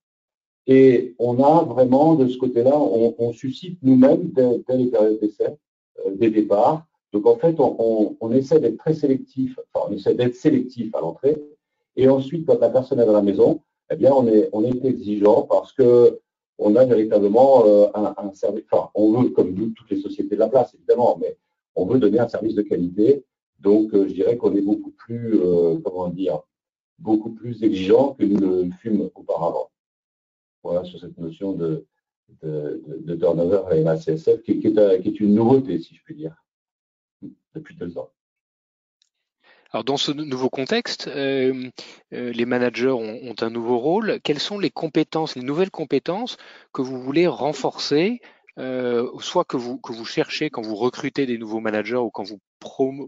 et on a vraiment, de ce côté-là, on, suscite nous-mêmes, dès, dès les périodes d'essai, des départs. Donc en fait, on, essaie d'être très sélectif, enfin on essaie d'être sélectif à l'entrée. Et ensuite, quand la personne est dans la maison, eh bien on est, on est exigeant parce que on a véritablement euh, un, service. Enfin, on veut, comme toutes les sociétés de la place, évidemment, mais on veut donner un service de qualité. Donc, euh, je dirais qu'on est beaucoup plus, comment dire, beaucoup plus exigeant que nous le fûmes auparavant. Voilà sur cette notion de, de, de, turnover à MACSF, qui, qui, est, qui, est, une nouveauté, si je puis dire, depuis deux ans. Alors dans ce nouveau contexte, euh, euh, les managers ont, ont, un nouveau rôle. Quelles sont les compétences, les nouvelles compétences que vous voulez renforcer, euh, soit que vous, que vous cherchez quand vous recrutez des nouveaux managers ou quand vous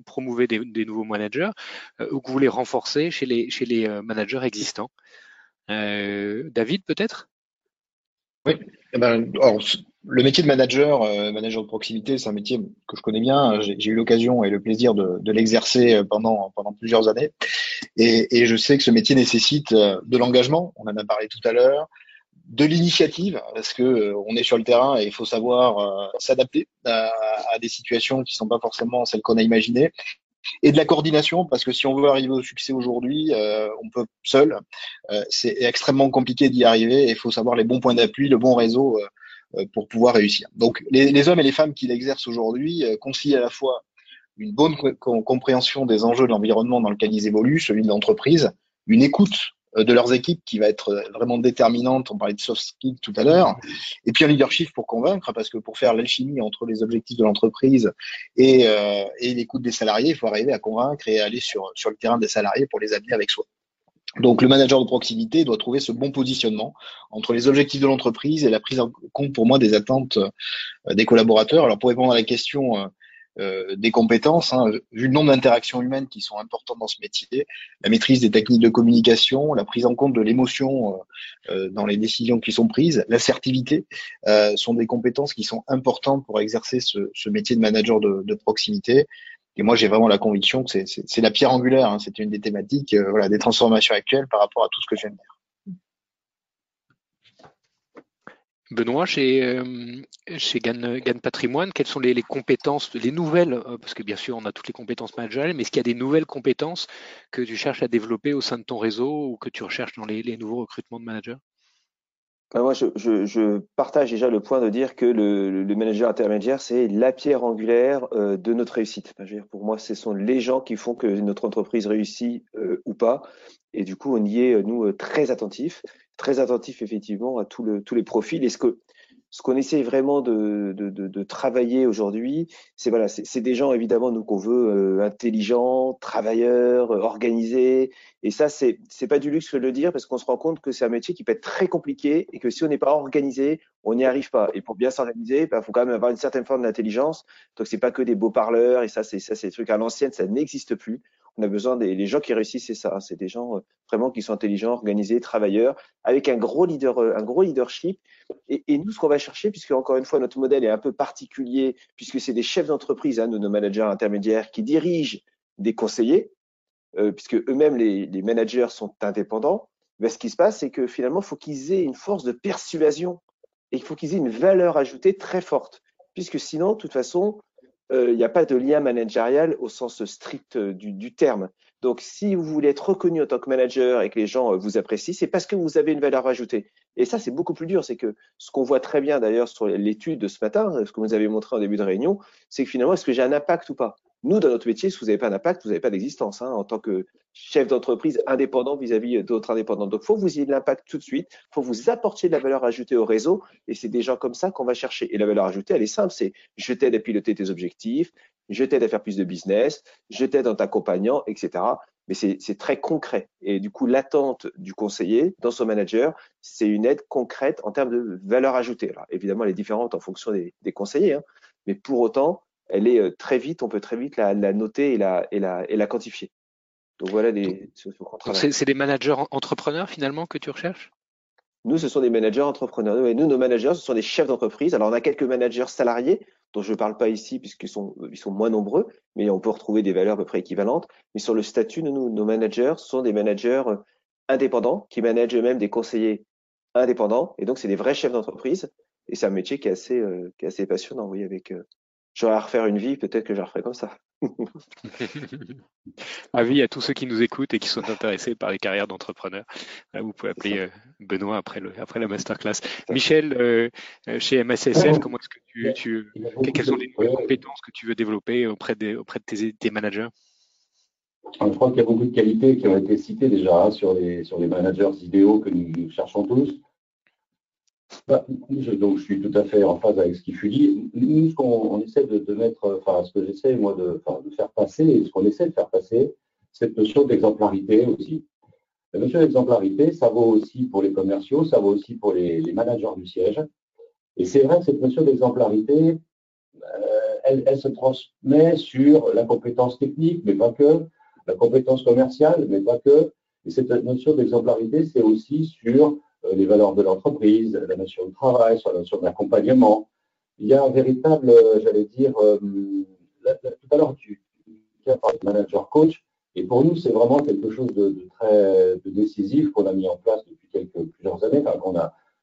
promouvez des, des, nouveaux managers, euh, ou que vous voulez renforcer chez les, chez les euh, managers existants? David, peut-être? Oui, eh ben, le métier de manager, euh, manager de proximité, c'est un métier que je connais bien. J'ai eu l'occasion et le plaisir de, l'exercer euh, pendant, plusieurs années. Et, je sais que ce métier nécessite euh, de l'engagement, on en a parlé tout à l'heure, de l'initiative, parce que on est sur le terrain et il faut savoir s'adapter à, des situations qui sont pas forcément celles qu'on a imaginées et de la coordination parce que si on veut arriver au succès aujourd'hui, euh, on peut seul. Euh, c'est extrêmement compliqué d'y arriver et il faut savoir les bons points d'appui, le bon réseau euh, pour pouvoir réussir. Donc les, hommes et les femmes qui l'exercent aujourd'hui concilient à la fois une bonne compréhension des enjeux de l'environnement dans lequel ils évoluent, celui de l'entreprise, une écoute euh, de leurs équipes qui va être euh, vraiment déterminante. On parlait de soft skills tout à l'heure. Et puis un leadership pour convaincre, parce que pour faire l'alchimie entre les objectifs de l'entreprise et, euh, et l'écoute des salariés, il faut arriver à convaincre et aller sur, sur le terrain des salariés pour les amener avec soi. Donc le manager de proximité doit trouver ce bon positionnement entre les objectifs de l'entreprise et la prise en compte pour moi des attentes des collaborateurs. Alors pour répondre à la question euh, des compétences, hein, vu le nombre d'interactions humaines qui sont importantes dans ce métier, la maîtrise des techniques de communication, la prise en compte de l'émotion euh, euh, dans les décisions qui sont prises, l'assertivité sont des compétences qui sont importantes pour exercer ce, métier de manager de, proximité. Et moi, j'ai vraiment la conviction que c'est la pierre angulaire, hein, c'est une des thématiques voilà, des transformations actuelles par rapport à tout ce que je viens de dire. Benoît, chez, euh, chez GAN, Patrimoine, quelles sont les, compétences, les nouvelles, euh, parce que bien sûr on a toutes les compétences managériales, mais est-ce qu'il y a des nouvelles compétences que tu cherches à développer au sein de ton réseau ou que tu recherches dans les, nouveaux recrutements de managers? Moi, je, partage déjà le point de dire que le, manager intermédiaire, c'est la pierre angulaire euh, de notre réussite. pour moi, ce sont les gens qui font que notre entreprise réussit ou pas. Et du coup, on y est, nous, très attentifs très attentif effectivement à tous les profils. Et ce que ce qu'on essaie vraiment de, de, travailler aujourd'hui, c'est voilà, c'est des gens évidemment nous qu'on veut euh, intelligents, travailleurs, euh, organisés. Et ça, c'est c'est pas du luxe de le dire parce qu'on se rend compte que c'est un métier qui peut être très compliqué et que si on n'est pas organisé, on n'y arrive pas. Et pour bien s'organiser, il bah, faut quand même avoir une certaine forme d'intelligence. Donc c'est pas que des beaux parleurs et ça, c'est ça, c'est des trucs à l'ancienne, ça n'existe plus on a besoin des les gens qui réussissent, c'est ça. C'est des gens euh, vraiment qui sont intelligents, organisés, travailleurs, avec un gros leader, euh, un gros leadership. Et, nous, ce qu'on va chercher, puisque encore une fois notre modèle est un peu particulier, puisque c'est des chefs d'entreprise, hein, nos managers intermédiaires, qui dirigent des conseillers, euh, puisque eux-mêmes les, managers sont indépendants. Ben, ce qui se passe, c'est que finalement, il faut qu'ils aient une force de persuasion et il faut qu'ils aient une valeur ajoutée très forte, puisque sinon, de toute façon, il n'y a pas de lien managérial au sens strict euh, du, terme. Donc, si vous voulez être reconnu en tant que manager et que les gens euh, vous apprécient, c'est parce que vous avez une valeur ajoutée. Et ça, c'est beaucoup plus dur. C'est que ce qu'on voit très bien d'ailleurs sur l'étude de ce matin, ce que vous avez montré en début de réunion, c'est que finalement, est-ce que j'ai un impact ou pas? Nous, dans notre métier, si vous n'avez pas d'impact, vous n'avez pas d'existence hein, en tant que chef d'entreprise indépendant vis-à-vis d'autres indépendants. Donc, il faut que vous ayez de l'impact tout de suite, il faut vous apporter de la valeur ajoutée au réseau, et c'est des gens comme ça qu'on va chercher. Et la valeur ajoutée, elle est simple, c'est je t'aide à piloter tes objectifs, je t'aide à faire plus de business, je t'aide en t'accompagnant, etc. Mais c'est très concret. Et du coup, l'attente du conseiller dans son manager, c'est une aide concrète en termes de valeur ajoutée. Alors, évidemment, elle est différente en fonction des, conseillers, hein, mais pour autant, elle est euh, très vite, on peut très vite la, noter et la, et, la, et la quantifier. Donc voilà des. C'est des managers entrepreneurs finalement que tu recherches? Nous, ce sont des managers entrepreneurs. Nous, nos managers, ce sont des chefs d'entreprise. Alors on a quelques managers salariés dont je ne parle pas ici puisqu'ils sont, ils sont moins nombreux, mais on peut retrouver des valeurs à peu près équivalentes. Mais sur le statut, nous, nos managers sont des managers euh, indépendants qui managent eux-mêmes des conseillers indépendants. Et donc c'est des vrais chefs d'entreprise. Et c'est un métier qui est assez, euh, qui est assez passionnant, oui, avec j'aurais à refaire une vie, peut-être que je la referai comme ça. Avis à tous ceux qui nous écoutent et qui sont intéressés par les carrières d'entrepreneurs. Vous pouvez appeler euh, Benoît après, le, après la masterclass. Michel, euh, euh, chez MSSF, comment est-ce que tu, tu quelles sont les nouvelles compétences que tu veux développer auprès, des, auprès de tes, managers? Je crois qu'il y a beaucoup de qualités qui ont été citées déjà hein, sur, les, sur les managers idéaux que nous cherchons tous. Bah, donc, je suis tout à fait en phase avec ce qui fut dit. Nous, ce qu'on essaie de, mettre, enfin, ce que j'essaie, moi, de, faire passer, ce qu'on essaie de faire passer, cette notion d'exemplarité aussi. La notion d'exemplarité, ça vaut aussi pour les commerciaux, ça vaut aussi pour les, managers du siège. Et c'est vrai que cette notion d'exemplarité, euh, elle, se transmet sur la compétence technique, mais pas que, la compétence commerciale, mais pas que. Et cette notion d'exemplarité, c'est aussi sur les valeurs de l'entreprise, la notion de travail, sur la notion d'accompagnement. Il y a un véritable, euh, j'allais dire, euh, tout à l'heure, tu, as de manager coach, et pour nous, c'est vraiment quelque chose de, très décisif qu'on a mis en place depuis quelques, plusieurs années.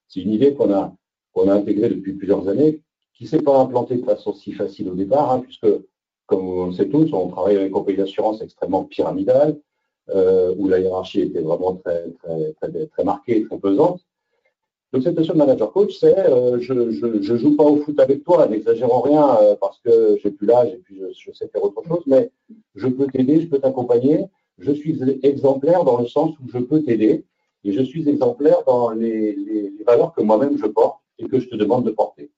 C'est une idée qu'on a, qu'on a intégrée depuis plusieurs années, qui ne s'est pas implantée de façon si facile au départ, hein, puisque, comme on le sait tous, on travaille avec une compagnie d'assurance extrêmement pyramidale, euh, où la hiérarchie était vraiment très, très, très, très marquée, très pesante. Donc cette notion de manager coach, c'est euh, je ne joue pas au foot avec toi, n'exagérons rien euh, parce que j'ai plus l'âge et puis je, je, sais faire autre chose, mais je peux t'aider, je peux t'accompagner, je suis exemplaire dans le sens où je peux t'aider. et je suis exemplaire dans les, valeurs que moi-même je porte et que je te demande de porter.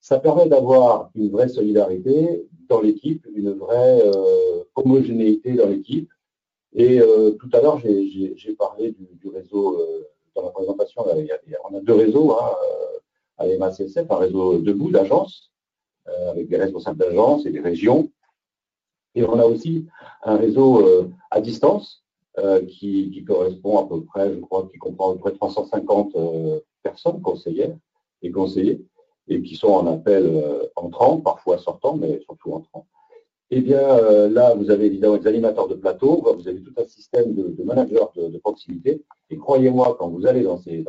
Ça permet d'avoir une vraie solidarité dans l'équipe, une vraie euh, homogénéité dans l'équipe. Et euh, tout à l'heure, j'ai parlé du, réseau euh, dans la présentation. on a deux réseaux hein, à l'EMACSF, un réseau debout d'agences, avec des responsables d'agences et des régions. Et on a aussi un réseau à distance qui, qui, correspond à peu près, je crois, qui comprend à peu près 350 personnes conseillères et conseillers et qui sont en appel euh, entrant, parfois sortant, mais surtout entrant. Eh bien, euh, là, vous avez évidemment des animateurs de plateau, vous avez tout un système de, managers de, proximité. Et croyez-moi, quand vous allez dans ces,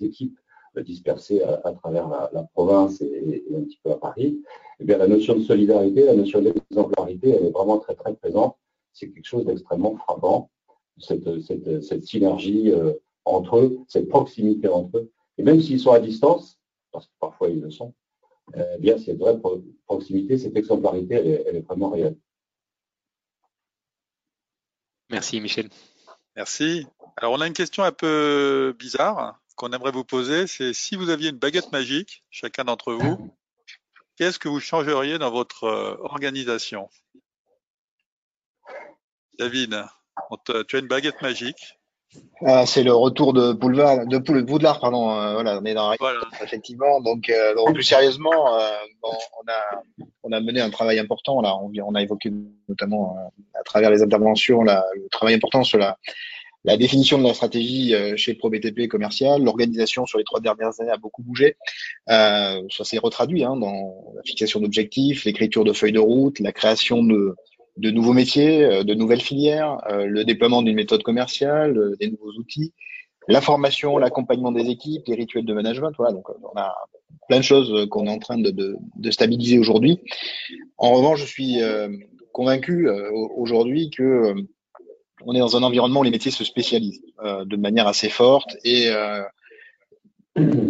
équipes euh, dispersées à, travers la, province et, un petit peu à Paris, eh bien, la notion de solidarité, la notion d'exemplarité, elle est vraiment très, très présente. C'est quelque chose d'extrêmement frappant, cette synergie entre eux, cette proximité entre eux. Et même s'ils sont à distance, parce que parfois ils le sont, euh, bien cette vraie proximité, cette exemplarité, elle est, vraiment réelle. Merci Michel. Merci. Alors on a une question un peu bizarre qu'on aimerait vous poser, c'est si vous aviez une baguette magique, chacun d'entre vous, qu'est-ce que vous changeriez dans votre euh, organisation? David, tu as une baguette magique. Ah, c'est le retour de Boulevard, de Poudlard, pardon. Euh, voilà, on est dans la effectivement. Donc, euh, donc, plus sérieusement, euh, on a on a mené un travail important là. On, on a évoqué notamment à travers les interventions là, le travail important sur la la définition de la stratégie chez ProBTP commercial, l'organisation sur les trois dernières années a beaucoup bougé. ça s'est retraduit hein, dans la fixation d'objectifs, l'écriture de feuilles de route, la création de de nouveaux métiers, euh, de nouvelles filières, euh, le déploiement d'une méthode commerciale, euh, des nouveaux outils, la formation, l'accompagnement des équipes, les rituels de management. Voilà, donc on a plein de choses qu'on est en train de, de, stabiliser aujourd'hui. En revanche, je suis convaincu aujourd'hui que on est dans un environnement où les métiers se spécialisent de manière assez forte et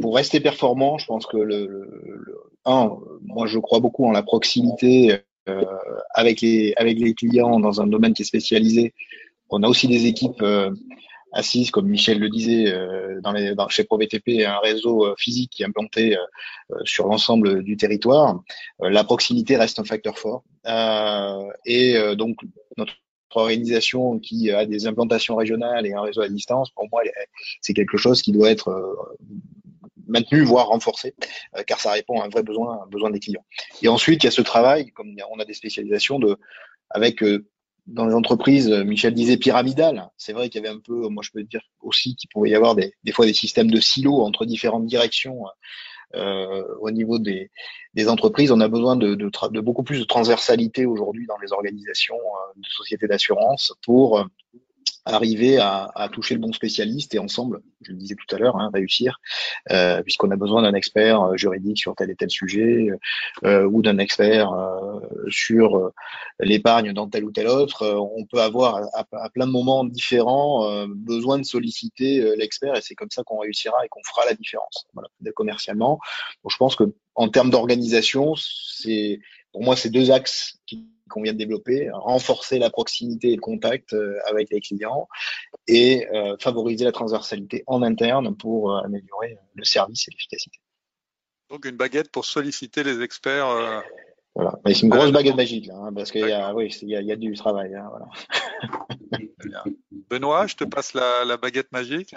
pour rester performant, je pense que le, le, un, moi je crois beaucoup en la proximité avec les avec les clients dans un domaine qui est spécialisé. On a aussi des équipes euh, assises, comme Michel le disait, euh, dans les, dans, chez ProBTP, un réseau physique qui est implanté sur l'ensemble du territoire. la proximité reste un facteur fort. et donc, notre organisation qui a des implantations régionales et un réseau à distance, pour moi, c'est quelque chose qui doit être maintenu, voire renforcé, euh, car ça répond à un vrai besoin, un besoin des clients. Et ensuite, il y a ce travail, comme on a des spécialisations de, avec euh, dans les entreprises, euh, Michel disait pyramidal. C'est vrai qu'il y avait un peu, moi je peux dire aussi qu'il pouvait y avoir des, des fois des systèmes de silos entre différentes directions. Euh, au niveau des, des, entreprises, on a besoin de, de, de, beaucoup plus de transversalité aujourd'hui dans les organisations de sociétés d'assurance pour arriver à, à, toucher le bon spécialiste et ensemble, je le disais tout à l'heure, hein, réussir, euh, puisqu'on a besoin d'un expert euh, juridique sur tel et tel sujet euh, ou d'un expert euh, sur euh, l'épargne dans tel ou tel autre. on peut avoir à, plein de moments différents besoin de solliciter l'expert et c'est comme ça qu'on réussira et qu'on fera la différence. Voilà, commercialement. Donc, je pense que en termes d'organisation, c'est pour moi ces deux axes qui qu'on vient de développer, renforcer la proximité et le contact euh, avec les clients et euh, favoriser la transversalité en interne pour euh, améliorer le service et l'efficacité. Donc une baguette pour solliciter les experts. Voilà, c'est une grosse baguette magique là, hein, parce qu'il y a, oui, il y a, du travail. Hein, voilà. Benoît, je te passe la, la baguette magique.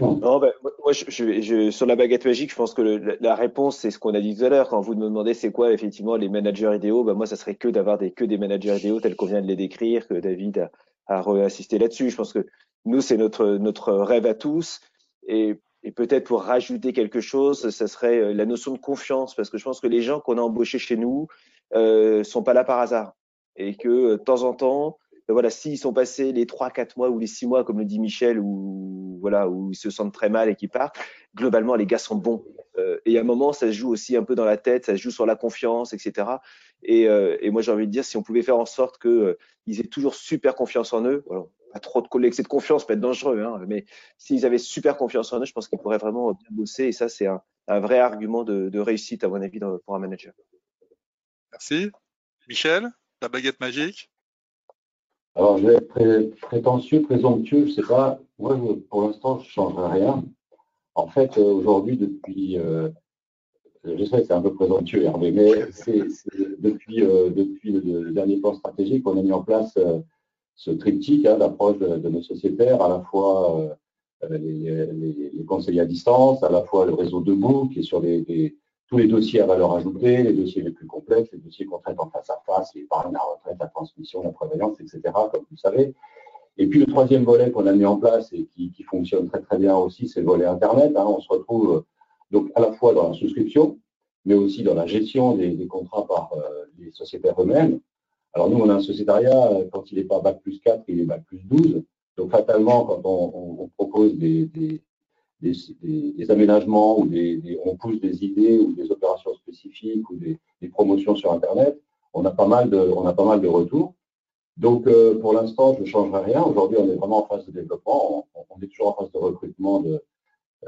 Non, ben, moi, je, je, sur la baguette magique, je pense que la réponse, c'est ce qu'on a dit tout à l'heure. Quand vous me demandez c'est quoi effectivement les managers idéaux, ben, moi, ça serait que d'avoir des, que des managers idéaux tels qu'on vient de les décrire, que David a, a là-dessus. Je pense que nous, c'est notre, notre rêve à tous. Et, et peut-être pour rajouter quelque chose, ça serait euh, la notion de confiance, parce que je pense que les gens qu'on a embauchés chez nous euh, sont pas là par hasard. Et que euh, de temps en temps, voilà, s'ils sont passés les trois, quatre mois ou les six mois, comme le dit Michel, où voilà, où ils se sentent très mal et qu'ils partent, globalement les gars sont bons. Euh, et à un moment, ça se joue aussi un peu dans la tête, ça se joue sur la confiance, etc. Et, euh, et moi, j'ai envie de dire, si on pouvait faire en sorte qu'ils euh, aient toujours super confiance en eux, voilà, pas trop de l'excès de confiance peut être dangereux, hein, mais s'ils avaient super confiance en eux, je pense qu'ils pourraient vraiment bien bosser. Et ça, c'est un, vrai argument de, réussite, à mon avis, pour un manager. Merci. Michel, la baguette magique Alors, je vais être prétentieux, présomptueux, je ne sais pas. Moi, pour l'instant, je ne changerai rien. En fait, aujourd'hui, depuis, je sais que c'est un peu présomptueux, Hervé, mais c'est depuis, depuis le, dernier plan stratégique, on a mis en place ce triptyque, hein, l'approche de, nos sociétaires, à la fois euh, les, conseils à distance, à la fois le réseau debout qui est sur les, tous les dossiers à valeur ajoutée, les dossiers les plus complexes, les dossiers qu'on traite en face à face, l'épargne, la retraite, la transmission, la prévoyance, etc., comme vous savez. Et puis le troisième volet qu'on a mis en place et qui, fonctionne très très bien aussi, c'est le volet Internet. Hein. On se retrouve euh, donc à la fois dans la souscription, mais aussi dans la gestion des, contrats par euh, les sociétaires eux-mêmes. Alors nous, on a un sociétariat, quand il n'est pas Bac plus 4, il est Bac plus 12. Donc fatalement, quand on, propose des, aménagements ou on pousse des idées ou des opérations spécifiques ou des, promotions sur Internet, on a pas mal de, on a pas mal de retours. Donc euh, pour l'instant, je ne changerai rien. Aujourd'hui, on est vraiment en phase de développement. On, est toujours en phase de recrutement de,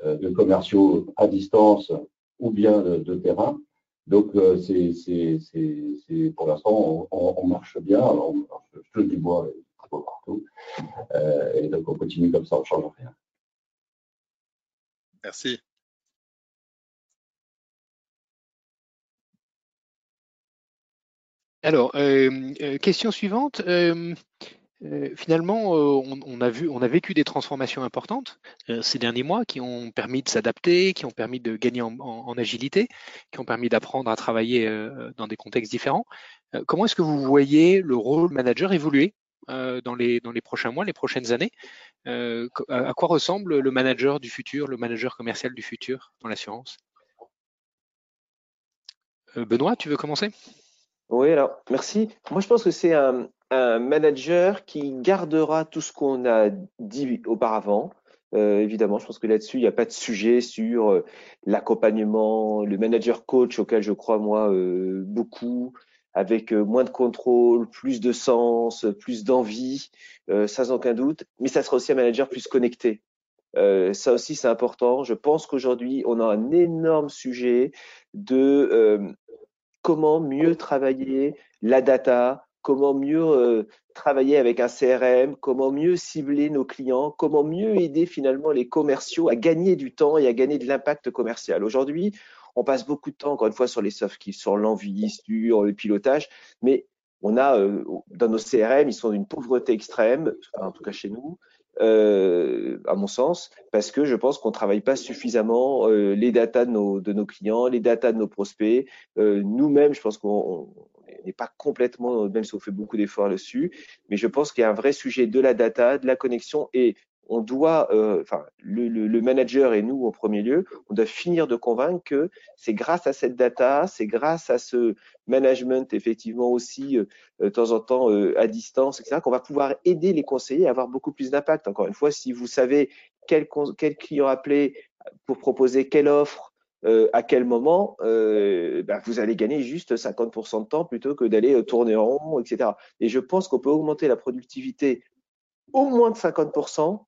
euh, commerciaux à distance ou bien de, terrain. Donc, euh, c'est, pour l'instant, on, marche bien. je, le dis moi, partout. Euh, et donc on continue comme ça, on ne change rien. Merci. Alors, euh, euh, question suivante. finalement, on, a vu, on a vécu des transformations importantes ces derniers mois qui ont permis de s'adapter, qui ont permis de gagner en agilité, qui ont permis d'apprendre à travailler dans des contextes différents. comment est-ce que vous voyez le rôle manager évoluer euh, dans, les, dans les prochains mois, les prochaines années. Euh, à quoi ressemble le manager du futur, le manager commercial du futur dans l'assurance? Euh, Benoît, tu veux commencer? Oui, alors merci. Moi, je pense que c'est un, manager qui gardera tout ce qu'on a dit auparavant. évidemment, je pense que là-dessus, il n'y a pas de sujet sur l'accompagnement, le manager coach auquel je crois moi beaucoup, avec euh, moins de contrôle, plus de sens, plus d'envie, euh, sans aucun doute. Mais ça sera aussi un manager plus connecté. Euh, ça aussi, c'est important. Je pense qu'aujourd'hui, on a un énorme sujet de comment mieux travailler la data, comment mieux travailler avec un CRM, comment mieux cibler nos clients, comment mieux aider finalement les commerciaux à gagner du temps et à gagner de l'impact commercial. Aujourd'hui, on passe beaucoup de temps, encore une fois, sur les soft skills, sur l'envie, sur le pilotage, mais on a euh, dans nos CRM, ils sont d'une pauvreté extrême, en tout cas chez nous, euh, à mon sens, parce que je pense qu'on travaille pas suffisamment euh, les datas de nos, de nos clients, les datas de nos prospects. Nous-mêmes, je pense qu'on n'est pas complètement, même si on fait beaucoup d'efforts là-dessus, mais je pense qu'il y a un vrai sujet de la data, de la connexion et on doit, euh, enfin, le, manager et nous en premier lieu, on doit finir de convaincre que c'est grâce à cette data, c'est grâce à ce management effectivement aussi euh, de temps en temps euh, à distance, etc., qu'on va pouvoir aider les conseillers à avoir beaucoup plus d'impact. Encore une fois, si vous savez quel, quel client appeler pour proposer quelle offre, à quel moment, bah, vous allez gagner juste 50% de temps plutôt que d'aller tourner en rond, etc. Et je pense qu'on peut augmenter la productivité au moins de 50%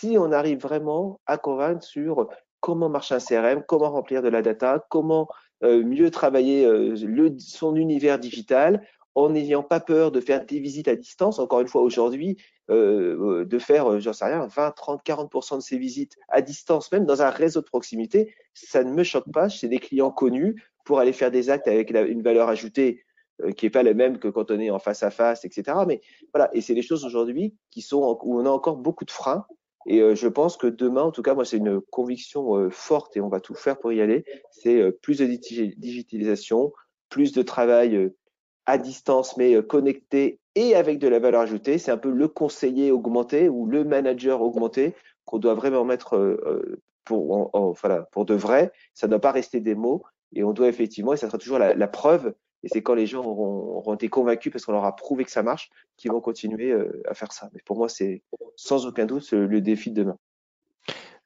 si on arrive vraiment à convaincre sur comment marche un CRM, comment remplir de la data, comment euh, mieux travailler euh, son univers digital en n'ayant pas peur de faire des visites à distance. Encore une fois, aujourd'hui, euh, de faire, j'en sais rien, 20, 30, 40% de ces visites à distance, même dans un réseau de proximité, ça ne me choque pas. C'est des clients connus pour aller faire des actes avec une valeur ajoutée qui n'est pas la même que quand on est en face à face, etc. Mais voilà, et c'est des choses aujourd'hui qui sont où on a encore beaucoup de freins et euh, je pense que demain, en tout cas, moi, c'est une conviction euh, forte et on va tout faire pour y aller. C'est euh, plus de digitalisation, plus de travail à distance, mais connecté et avec de la valeur ajoutée. C'est un peu le conseiller augmenté ou le manager augmenté qu'on doit vraiment mettre pour, voilà, pour de vrai. Ça ne doit pas rester des mots et on doit effectivement, et ça sera toujours la, la preuve et c'est quand les gens auront, été convaincus parce qu'on leur a prouvé que ça marche qu'ils vont continuer euh, à faire ça. Mais pour moi, c'est sans aucun doute le défi de demain.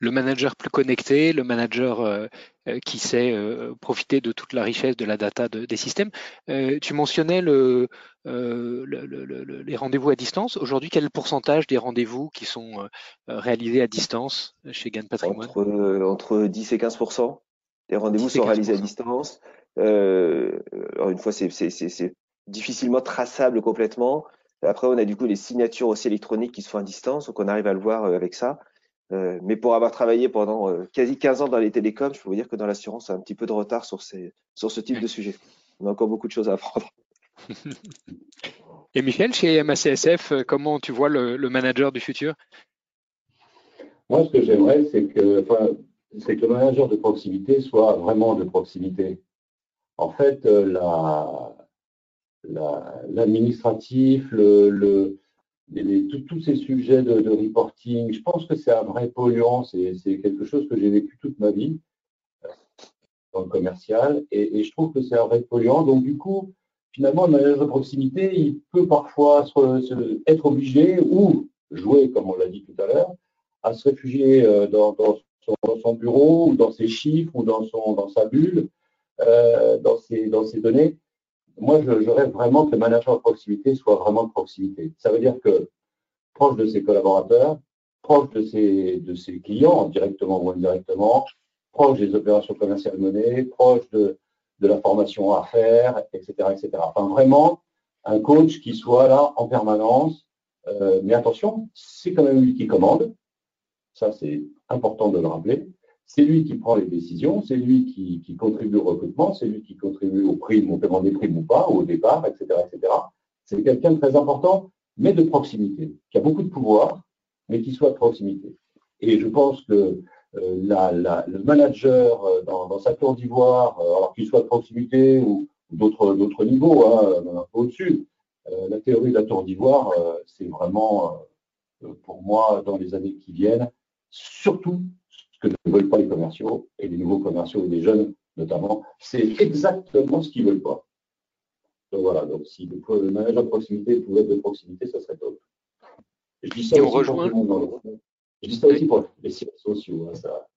Le manager plus connecté, le manager euh, euh, qui sait profiter de toute la richesse de la data des systèmes. tu mentionnais le, les rendez-vous à distance. Aujourd'hui, quel pourcentage des rendez-vous qui sont réalisés à distance chez Gain Patrimoine entre, entre 10 et 15% des rendez-vous sont réalisés à distance. Euh, alors une fois, c'est difficilement traçable complètement. Après, on a du coup les signatures aussi électroniques qui se font à distance, donc on arrive à le voir avec ça. mais pour avoir travaillé pendant quasi 15 ans dans les télécoms, je peux vous dire que dans l'assurance, on a un petit peu de retard sur, ces, sur ce type de sujet. On a encore beaucoup de choses à apprendre. Et Michel, chez MACSF, comment tu vois le, le manager du futur? Moi, ce que j'aimerais, c'est que, enfin, c'est que le manager de proximité soit vraiment de proximité. En fait, la, l'administratif, tous ces sujets de, reporting, je pense que c'est un vrai polluant, c'est quelque chose que j'ai vécu toute ma vie euh, dans le commercial, et, je trouve que c'est un vrai polluant. Donc du coup, finalement, le manager de proximité, il peut parfois être obligé ou jouer, comme on l'a dit tout à l'heure, à se réfugier euh, dans, son, bureau ou dans ses chiffres ou dans sa bulle, euh, dans, ses données moi, je, rêve vraiment que le manager de proximité soit vraiment de proximité. Ça veut dire que proche de ses collaborateurs, proche de ses, de ses clients, directement ou indirectement, proche des opérations commerciales menées, proche de, de la formation à faire, etc., etc. Enfin, vraiment, un coach qui soit là en permanence. Euh, mais attention, c'est quand même lui qui commande. Ça, c'est important de le rappeler. C'est lui qui prend les décisions, c'est lui qui, contribue au recrutement, c'est lui qui contribue au primes, au paiement des primes ou pas, au départ, etc. etc. C'est quelqu'un de très important, mais de proximité, qui a beaucoup de pouvoir, mais qui soit de proximité. Et je pense que euh, le manager euh, dans, sa tour d'ivoire, euh, alors qu'il soit de proximité ou, d'autres niveaux, hein, un peu au-dessus, la théorie de la tour d'ivoire, c'est vraiment, pour moi, dans les années qui viennent, surtout que ne veulent pas les commerciaux et les nouveaux commerciaux et les jeunes notamment. C'est exactement ce qu'ils ne veulent pas. Donc voilà, donc si le, manager de proximité pouvait être de proximité, ça serait top. Je dis ça, aussi, pour Je dis ça aussi pour les sites sociaux. Hein, ça.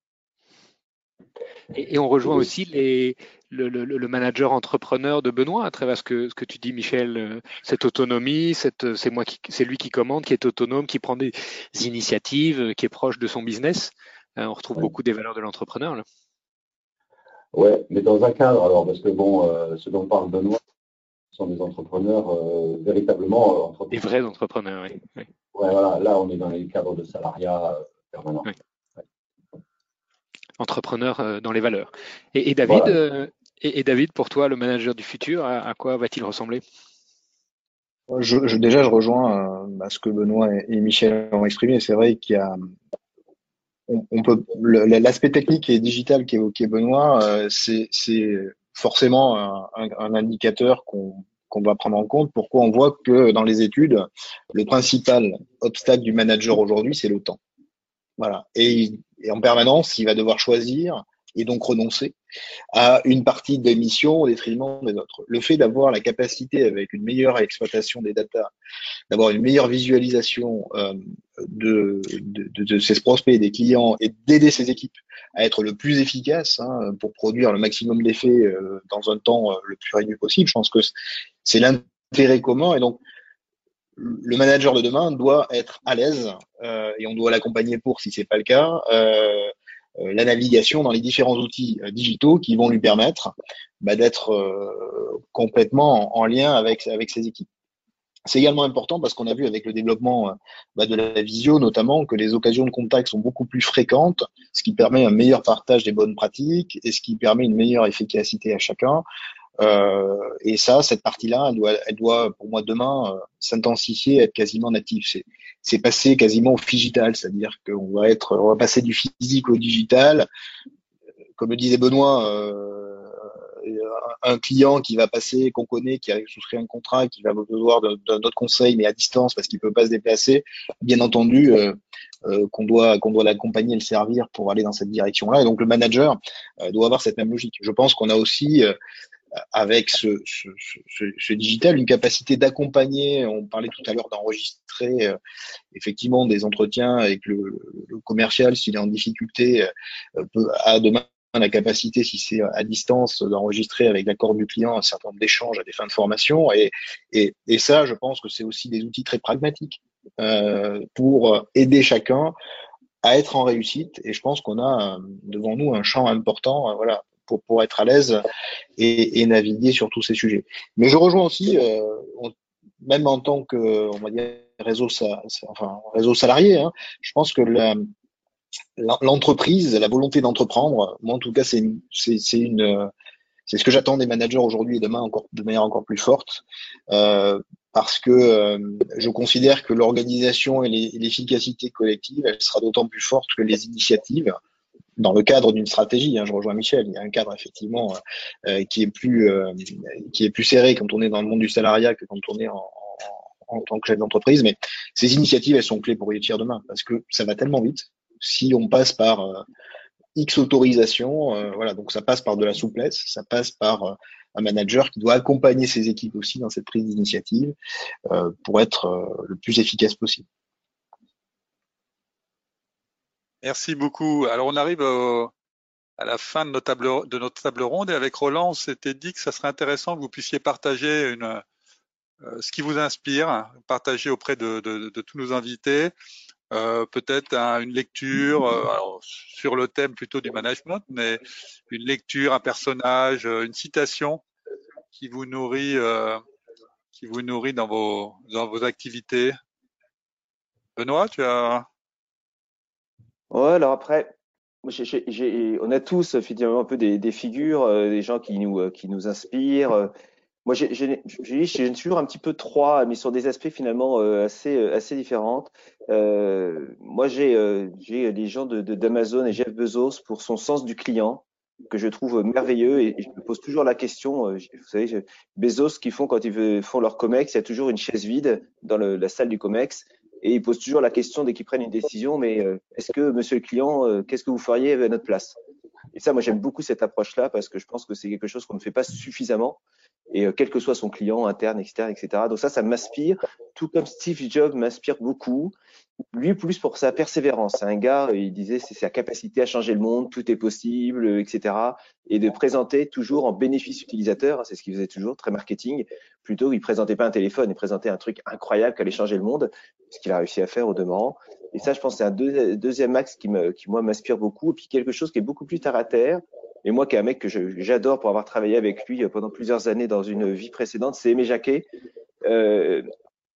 Et, on rejoint aussi les, le, manager entrepreneur de Benoît à travers ce que, ce que tu dis, Michel, euh, cette autonomie, c'est moi c'est lui qui commande, qui est autonome, qui prend des initiatives, qui est proche de son business. Euh, on retrouve beaucoup des valeurs de l'entrepreneur. Oui, mais dans un cadre, alors, parce que bon, euh, ce dont parle Benoît, sont des entrepreneurs euh, véritablement Des vrais entrepreneurs, oui. oui. Ouais, voilà, là, on est dans les cadres de salariat permanent. Entrepreneur dans les valeurs. Et, David, et, David, pour toi, le manager du futur, à, quoi va-t-il ressembler? Je, déjà, je rejoins ce que Benoît et, Michel ont exprimé. C'est vrai qu'il y a on, peut l'aspect technique et digital qu'évoquait Benoît, euh, c'est forcément un, indicateur qu'on qu'on doit prendre en compte. Pourquoi on voit que dans les études, le principal obstacle du manager aujourd'hui, c'est le temps. Voilà. Et, et, en permanence, il va devoir choisir et donc renoncer à une partie des missions au détriment des autres. Le fait d'avoir la capacité, avec une meilleure exploitation des data, d'avoir une meilleure visualisation euh, de, de, de, ses prospects, des clients, et d'aider ses équipes à être le plus efficace hein, pour produire le maximum d'effets euh, dans un temps euh, le plus réduit possible, je pense que c'est l'intérêt commun. Et donc, le manager de demain doit être à l'aise et on doit l'accompagner pour, si c'est pas le cas, la navigation dans les différents outils euh, digitaux qui vont lui permettre bah, d'être euh, complètement en, lien avec, avec ses équipes. C'est également important parce qu'on a vu avec le développement bah, de la visio notamment que les occasions de contact sont beaucoup plus fréquentes, ce qui permet un meilleur partage des bonnes pratiques et ce qui permet une meilleure efficacité à chacun. Euh, et ça, cette partie-là, elle doit, elle doit, pour moi, demain, euh, s'intensifier, être quasiment native. C'est, c'est passer quasiment au digital, c'est-à-dire qu'on va être, on va passer du physique au digital. Comme le disait Benoît, euh, un client qui va passer, qu'on connaît, qui a souscrit un contrat, qui va besoin d'un autre conseil, mais à distance parce qu'il peut pas se déplacer, bien entendu, euh, qu'on doit qu'on doit l'accompagner le servir pour aller dans cette direction-là. Et donc le manager euh, doit avoir cette même logique. Je pense qu'on a aussi avec ce, ce, ce, ce, digital, une capacité d'accompagner, on parlait tout à l'heure d'enregistrer euh, effectivement des entretiens avec le, le commercial s'il est en difficulté, euh, peut, a demain la capacité, si c'est à distance, d'enregistrer avec l'accord du client un certain nombre d'échanges à des fins de formation. Et, et, et ça, je pense que c'est aussi des outils très pragmatiques euh, pour aider chacun à être en réussite. Et je pense qu'on a devant nous un champ important, voilà, pour, pour être à l'aise et, et, naviguer sur tous ces sujets. Mais je rejoins aussi, euh, même en tant que, on va dire, réseau, enfin, réseau salarié, hein, je pense que l'entreprise, la volonté d'entreprendre, moi en tout cas, c'est une, c'est ce que j'attends des managers aujourd'hui et demain encore de manière encore plus forte, euh, parce que euh, je considère que l'organisation et l'efficacité collective, elle sera d'autant plus forte que les initiatives, dans le cadre d'une stratégie. Hein, je rejoins Michel. Il y a un cadre effectivement euh, qui est plus qui est plus serré quand on est dans le monde du salariat que quand on est en, en tant que chef d'entreprise. Mais ces initiatives, elles sont clés pour réussir demain parce que ça va tellement vite. Si on passe par euh, X autorisation, euh, voilà, donc ça passe par de la souplesse, ça passe par euh, un manager qui doit accompagner ses équipes aussi dans cette prise d'initiative pour être le plus efficace possible. Merci beaucoup. Alors on arrive à la fin de notre, table, de notre table ronde et avec Roland, on s'était dit que ça serait intéressant que vous puissiez partager euh, ce qui vous inspire, partager auprès de, tous nos invités, euh, peut-être une lecture euh, sur le thème plutôt du management, mais une lecture, un personnage, une citation qui vous nourrit, qui vous nourrit dans vos dans vos activités. Benoît, tu as Ouais, alors après, on a tous finalement un peu des, des figures, des gens qui nous qui nous inspirent. Moi, j'ai toujours un petit peu trois, mais sur des aspects finalement euh, assez, euh, assez différents. Euh, moi, j'ai euh, les gens d'Amazon de, et Jeff Bezos pour son sens du client que je trouve merveilleux et, je me pose toujours la question. vous savez, Bezos, qui font quand ils font leur comex, il y a toujours une chaise vide dans le, la salle du comex et ils posent toujours la question dès qu'ils prennent une décision. Mais est-ce que, Monsieur le client, qu'est-ce que vous feriez à notre place? Et ça, moi, j'aime beaucoup cette approche-là parce que je pense que c'est quelque chose qu'on ne fait pas suffisamment et euh, quel que soit son client interne, externe, etc. Donc ça, ça m'inspire, tout comme Steve Jobs m'inspire beaucoup. Lui, plus pour sa persévérance. C'est un gars, il disait, c'est sa capacité à changer le monde, tout est possible, etc. Et de présenter toujours en bénéfice utilisateur, c'est ce qu'il faisait toujours, très marketing. Plutôt, il présentait pas un téléphone, il présentait un truc incroyable qui allait changer le monde, ce qu'il a réussi à faire au demeurant. Et ça, je pense, c'est un deuxième axe qui, me, qui moi, m'inspire beaucoup. Et puis quelque chose qui est beaucoup plus terre à terre, et moi, qui est un mec que j'adore pour avoir travaillé avec lui euh, pendant plusieurs années dans une vie précédente, c'est Aimé Jacquet, euh,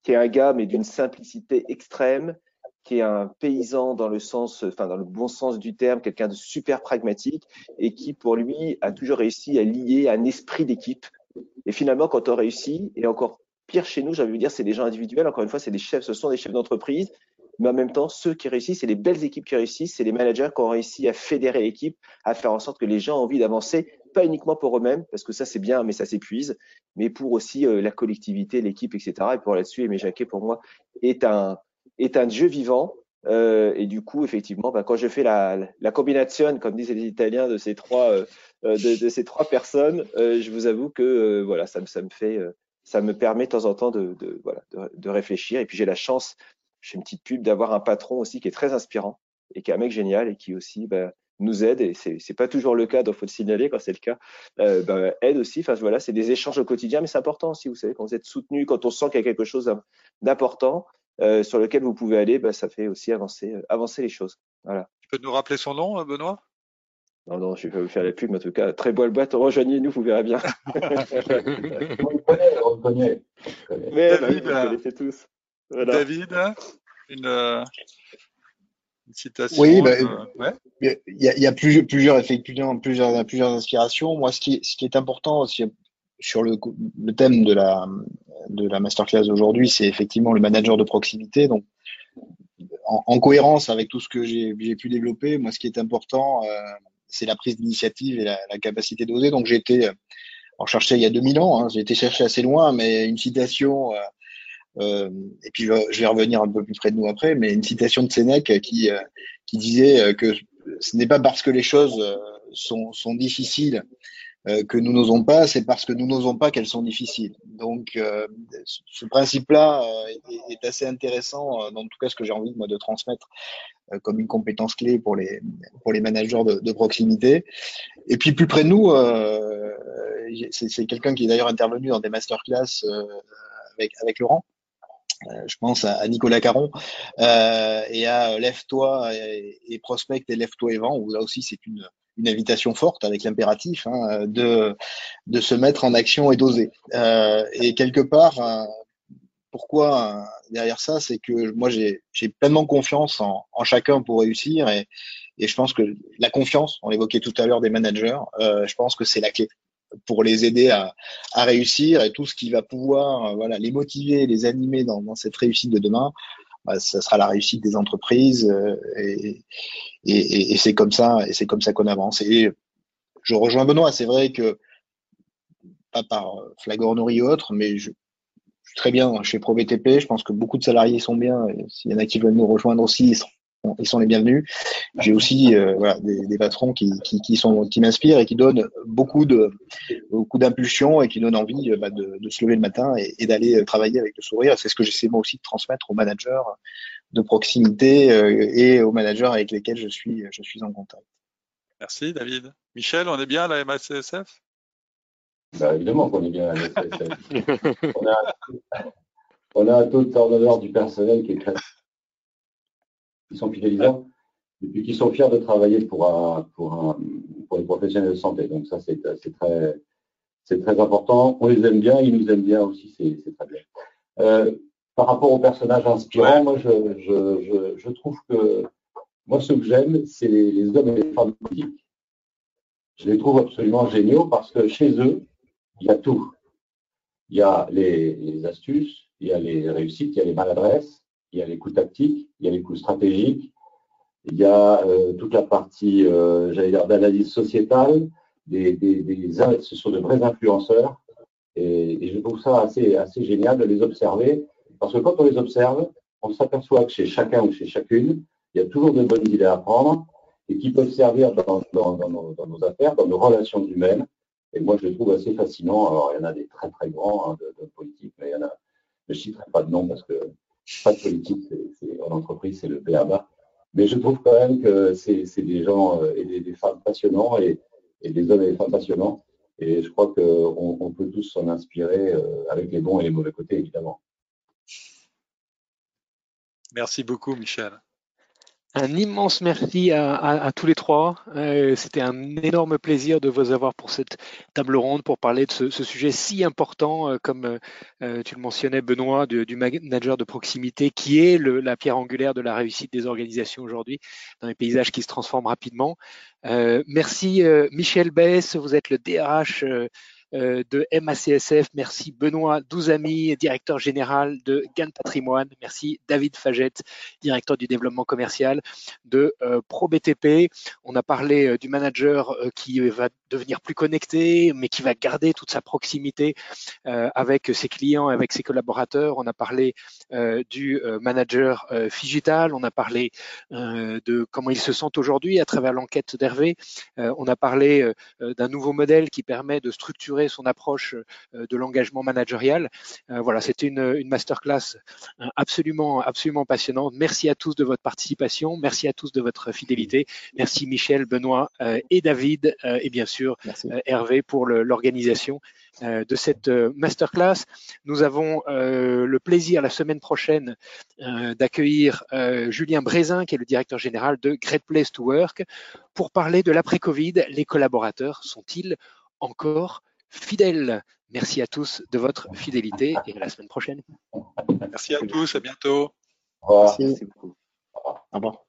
qui est un gars, mais d'une simplicité extrême, qui est un paysan dans le bon sens du terme, quelqu'un de super pragmatique, et qui, pour lui, a toujours réussi à lier un esprit d'équipe. Et finalement, quand on réussit, et encore pire chez nous, j'ai envie de dire, c'est des gens individuels. Encore une fois, c'est des chefs, ce sont des chefs d'entreprise mais en même temps, ceux qui réussissent, c'est les belles équipes qui réussissent, c'est les managers qui ont réussi à fédérer l'équipe, à faire en sorte que les gens ont envie d'avancer, pas uniquement pour eux-mêmes, parce que ça c'est bien, mais ça s'épuise, mais pour aussi euh, la collectivité, l'équipe, etc. Et pour là-dessus, Aimé Jacquet, pour moi, est un, est un jeu vivant. Euh, et du coup, effectivement, bah, quand je fais la, la combination, comme disent les Italiens, de ces trois, euh, de, de, ces trois personnes, je vous avoue que voilà, ça, ça me fait, ça me permet de temps en temps de, de voilà, de réfléchir. Et puis j'ai la chance je fais une petite pub d'avoir un patron aussi qui est très inspirant et qui est un mec génial et qui aussi bah, nous aide et c'est c'est pas toujours le cas donc faut le signaler quand c'est le cas euh, bah, aide aussi enfin voilà c'est des échanges au quotidien mais c'est important aussi vous savez quand vous êtes soutenu quand on sent qu'il y a quelque chose d'important euh, sur lequel vous pouvez aller bah, ça fait aussi avancer euh, avancer les choses voilà tu peux nous rappeler son nom Benoît? Non, non, je vais pas vous faire la pub, mais en tout cas, très beau le boîte, rejoignez-nous, vous verrez bien. on le connaît, on le connaît. Mais bah, vous le connaissez tous. David, une, euh, une, citation Oui, bah, euh, il y, a, y, a plusieurs, plusieurs, plusieurs, plusieurs inspirations. Moi, ce qui, ce qui est important aussi sur le, le thème de la, de la masterclass aujourd'hui, c'est effectivement le manager de proximité. Donc, en, en cohérence avec tout ce que j'ai pu développer, moi, ce qui est important, euh, c'est la prise d'initiative et la, la capacité d'oser. Donc, j'ai été, en cherchant il y a 2000 ans, hein, j'ai été chercher assez loin, mais une citation euh, et puis je vais revenir un peu plus près de nous après, mais une citation de Sénèque qui, euh, qui disait euh, que ce n'est pas parce que les choses sont, sont difficiles que nous n'osons pas, c'est parce que nous n'osons pas qu'elles sont difficiles. Donc, ce principe-là est, assez intéressant, dans tout cas ce que j'ai envie moi de transmettre comme une compétence clé pour les pour les managers de, proximité. Et puis plus près de nous, c'est quelqu'un qui est d'ailleurs intervenu dans des masterclass avec Laurent. Euh, je pense à, Nicolas Caron euh, et à Lève-toi et, et, Prospect et Lève-toi et vent, où là aussi c'est une, une invitation forte avec l'impératif hein, de, de se mettre en action et d'oser. Euh, et quelque part, pourquoi derrière ça, c'est que moi j'ai pleinement confiance en, en, chacun pour réussir et, et je pense que la confiance, on l'évoquait tout à l'heure des managers, euh, je pense que c'est la clé pour les aider à, à, réussir et tout ce qui va pouvoir euh, voilà les motiver, les animer dans, dans cette réussite de demain, bah, ça sera la réussite des entreprises euh, et, et, et c'est comme ça et c'est comme ça qu'on avance. Et je rejoins Benoît, c'est vrai que pas par flagornerie ou autre, mais je, suis très bien chez ProBTP. Je pense que beaucoup de salariés sont bien. S'il y en a qui veulent nous rejoindre aussi, ils sont, ils sont les bienvenus. J'ai aussi euh, voilà, des, des, patrons qui, qui, qui sont qui m'inspirent et qui donnent beaucoup de beaucoup d'impulsion et qui donnent envie bah, de, de, se lever le matin et, et d'aller travailler avec le sourire. C'est ce que j'essaie moi aussi de transmettre aux managers de proximité euh, et aux managers avec lesquels je suis je suis en contact. Merci David. Michel, on est bien à la MACSF bah, Évidemment qu'on est bien à la MACSF. on, a, on, a, un taux de turnover du personnel qui est très... Ils sont fidélisants et puis qui sont fiers de travailler pour, un, pour, un, pour les professionnels de santé. Donc ça, c'est très, c'est très important. On les aime bien, ils nous aiment bien aussi, c'est très bien. Euh, par rapport aux personnages inspirants, moi, je, je, je, je trouve que moi, ce que j'aime, c'est les, hommes et les femmes politiques. Je les trouve absolument géniaux parce que chez eux, il y a tout. Il y a les, astuces, il y a les réussites, il y a les maladresses, il y a les coups tactiques, il y a les coups stratégiques, il y a euh, toute la partie, euh, j'allais dire, d'analyse sociétale. Des, des, ce sont de vrais influenceurs. Et, je trouve ça assez, assez génial de les observer. Parce que quand on les observe, on s'aperçoit que chez chacun ou chez chacune, il y a toujours de bonnes idées à prendre et qui peuvent servir dans, dans, nos, affaires, dans nos relations humaines. Et moi, je les trouve assez fascinants. Alors, il y en a des très, très grands hein, de, de politique, mais il y en a, je ne citerai pas de nom parce que pas de politique, c'est, en entreprise, c'est le BABA. Mais je trouve quand même que c'est, des gens euh, et des, femmes passionnants et, et, des hommes et des femmes passionnants. Et je crois qu'on on peut tous s'en inspirer euh, avec les bons et les mauvais côtés, évidemment. Merci beaucoup, Michel. Un immense merci à, à, à tous les trois. Euh, C'était un énorme plaisir de vous avoir pour cette table ronde pour parler de ce, ce sujet si important, euh, comme euh, tu le mentionnais, Benoît, de, du manager de proximité, qui est le, la pierre angulaire de la réussite des organisations aujourd'hui dans les paysages qui se transforment rapidement. Euh, merci Michel Bess, vous êtes le DRH euh, de MACSF. Merci Benoît Douzami, directeur général de GAN Patrimoine. Merci David Fagette, directeur du développement commercial de euh, ProBTP. On a parlé euh, du manager qui va devenir plus connecté, mais qui va garder toute sa proximité avec ses clients, avec ses collaborateurs. On a parlé du manager digital. On a parlé de comment ils se sentent aujourd'hui à travers l'enquête d'Hervé. on a parlé d'un nouveau modèle qui permet de structurer son approche euh, de l'engagement managérial. Euh, voilà, c'était une, une masterclass euh, absolument, absolument passionnante. Merci à tous de votre participation. Merci à tous de votre fidélité. Merci Michel, Benoît et David et bien sûr Hervé pour l'organisation de cette masterclass. Nous avons le plaisir la semaine prochaine d'accueillir Julien Brézin, qui est le directeur général de Great Place to Work, pour parler de l'après-Covid. Les collaborateurs sont-ils encore fidèles. Merci à tous de votre fidélité et à la semaine prochaine. Merci à tous, à bientôt. Au revoir. Merci. Au revoir.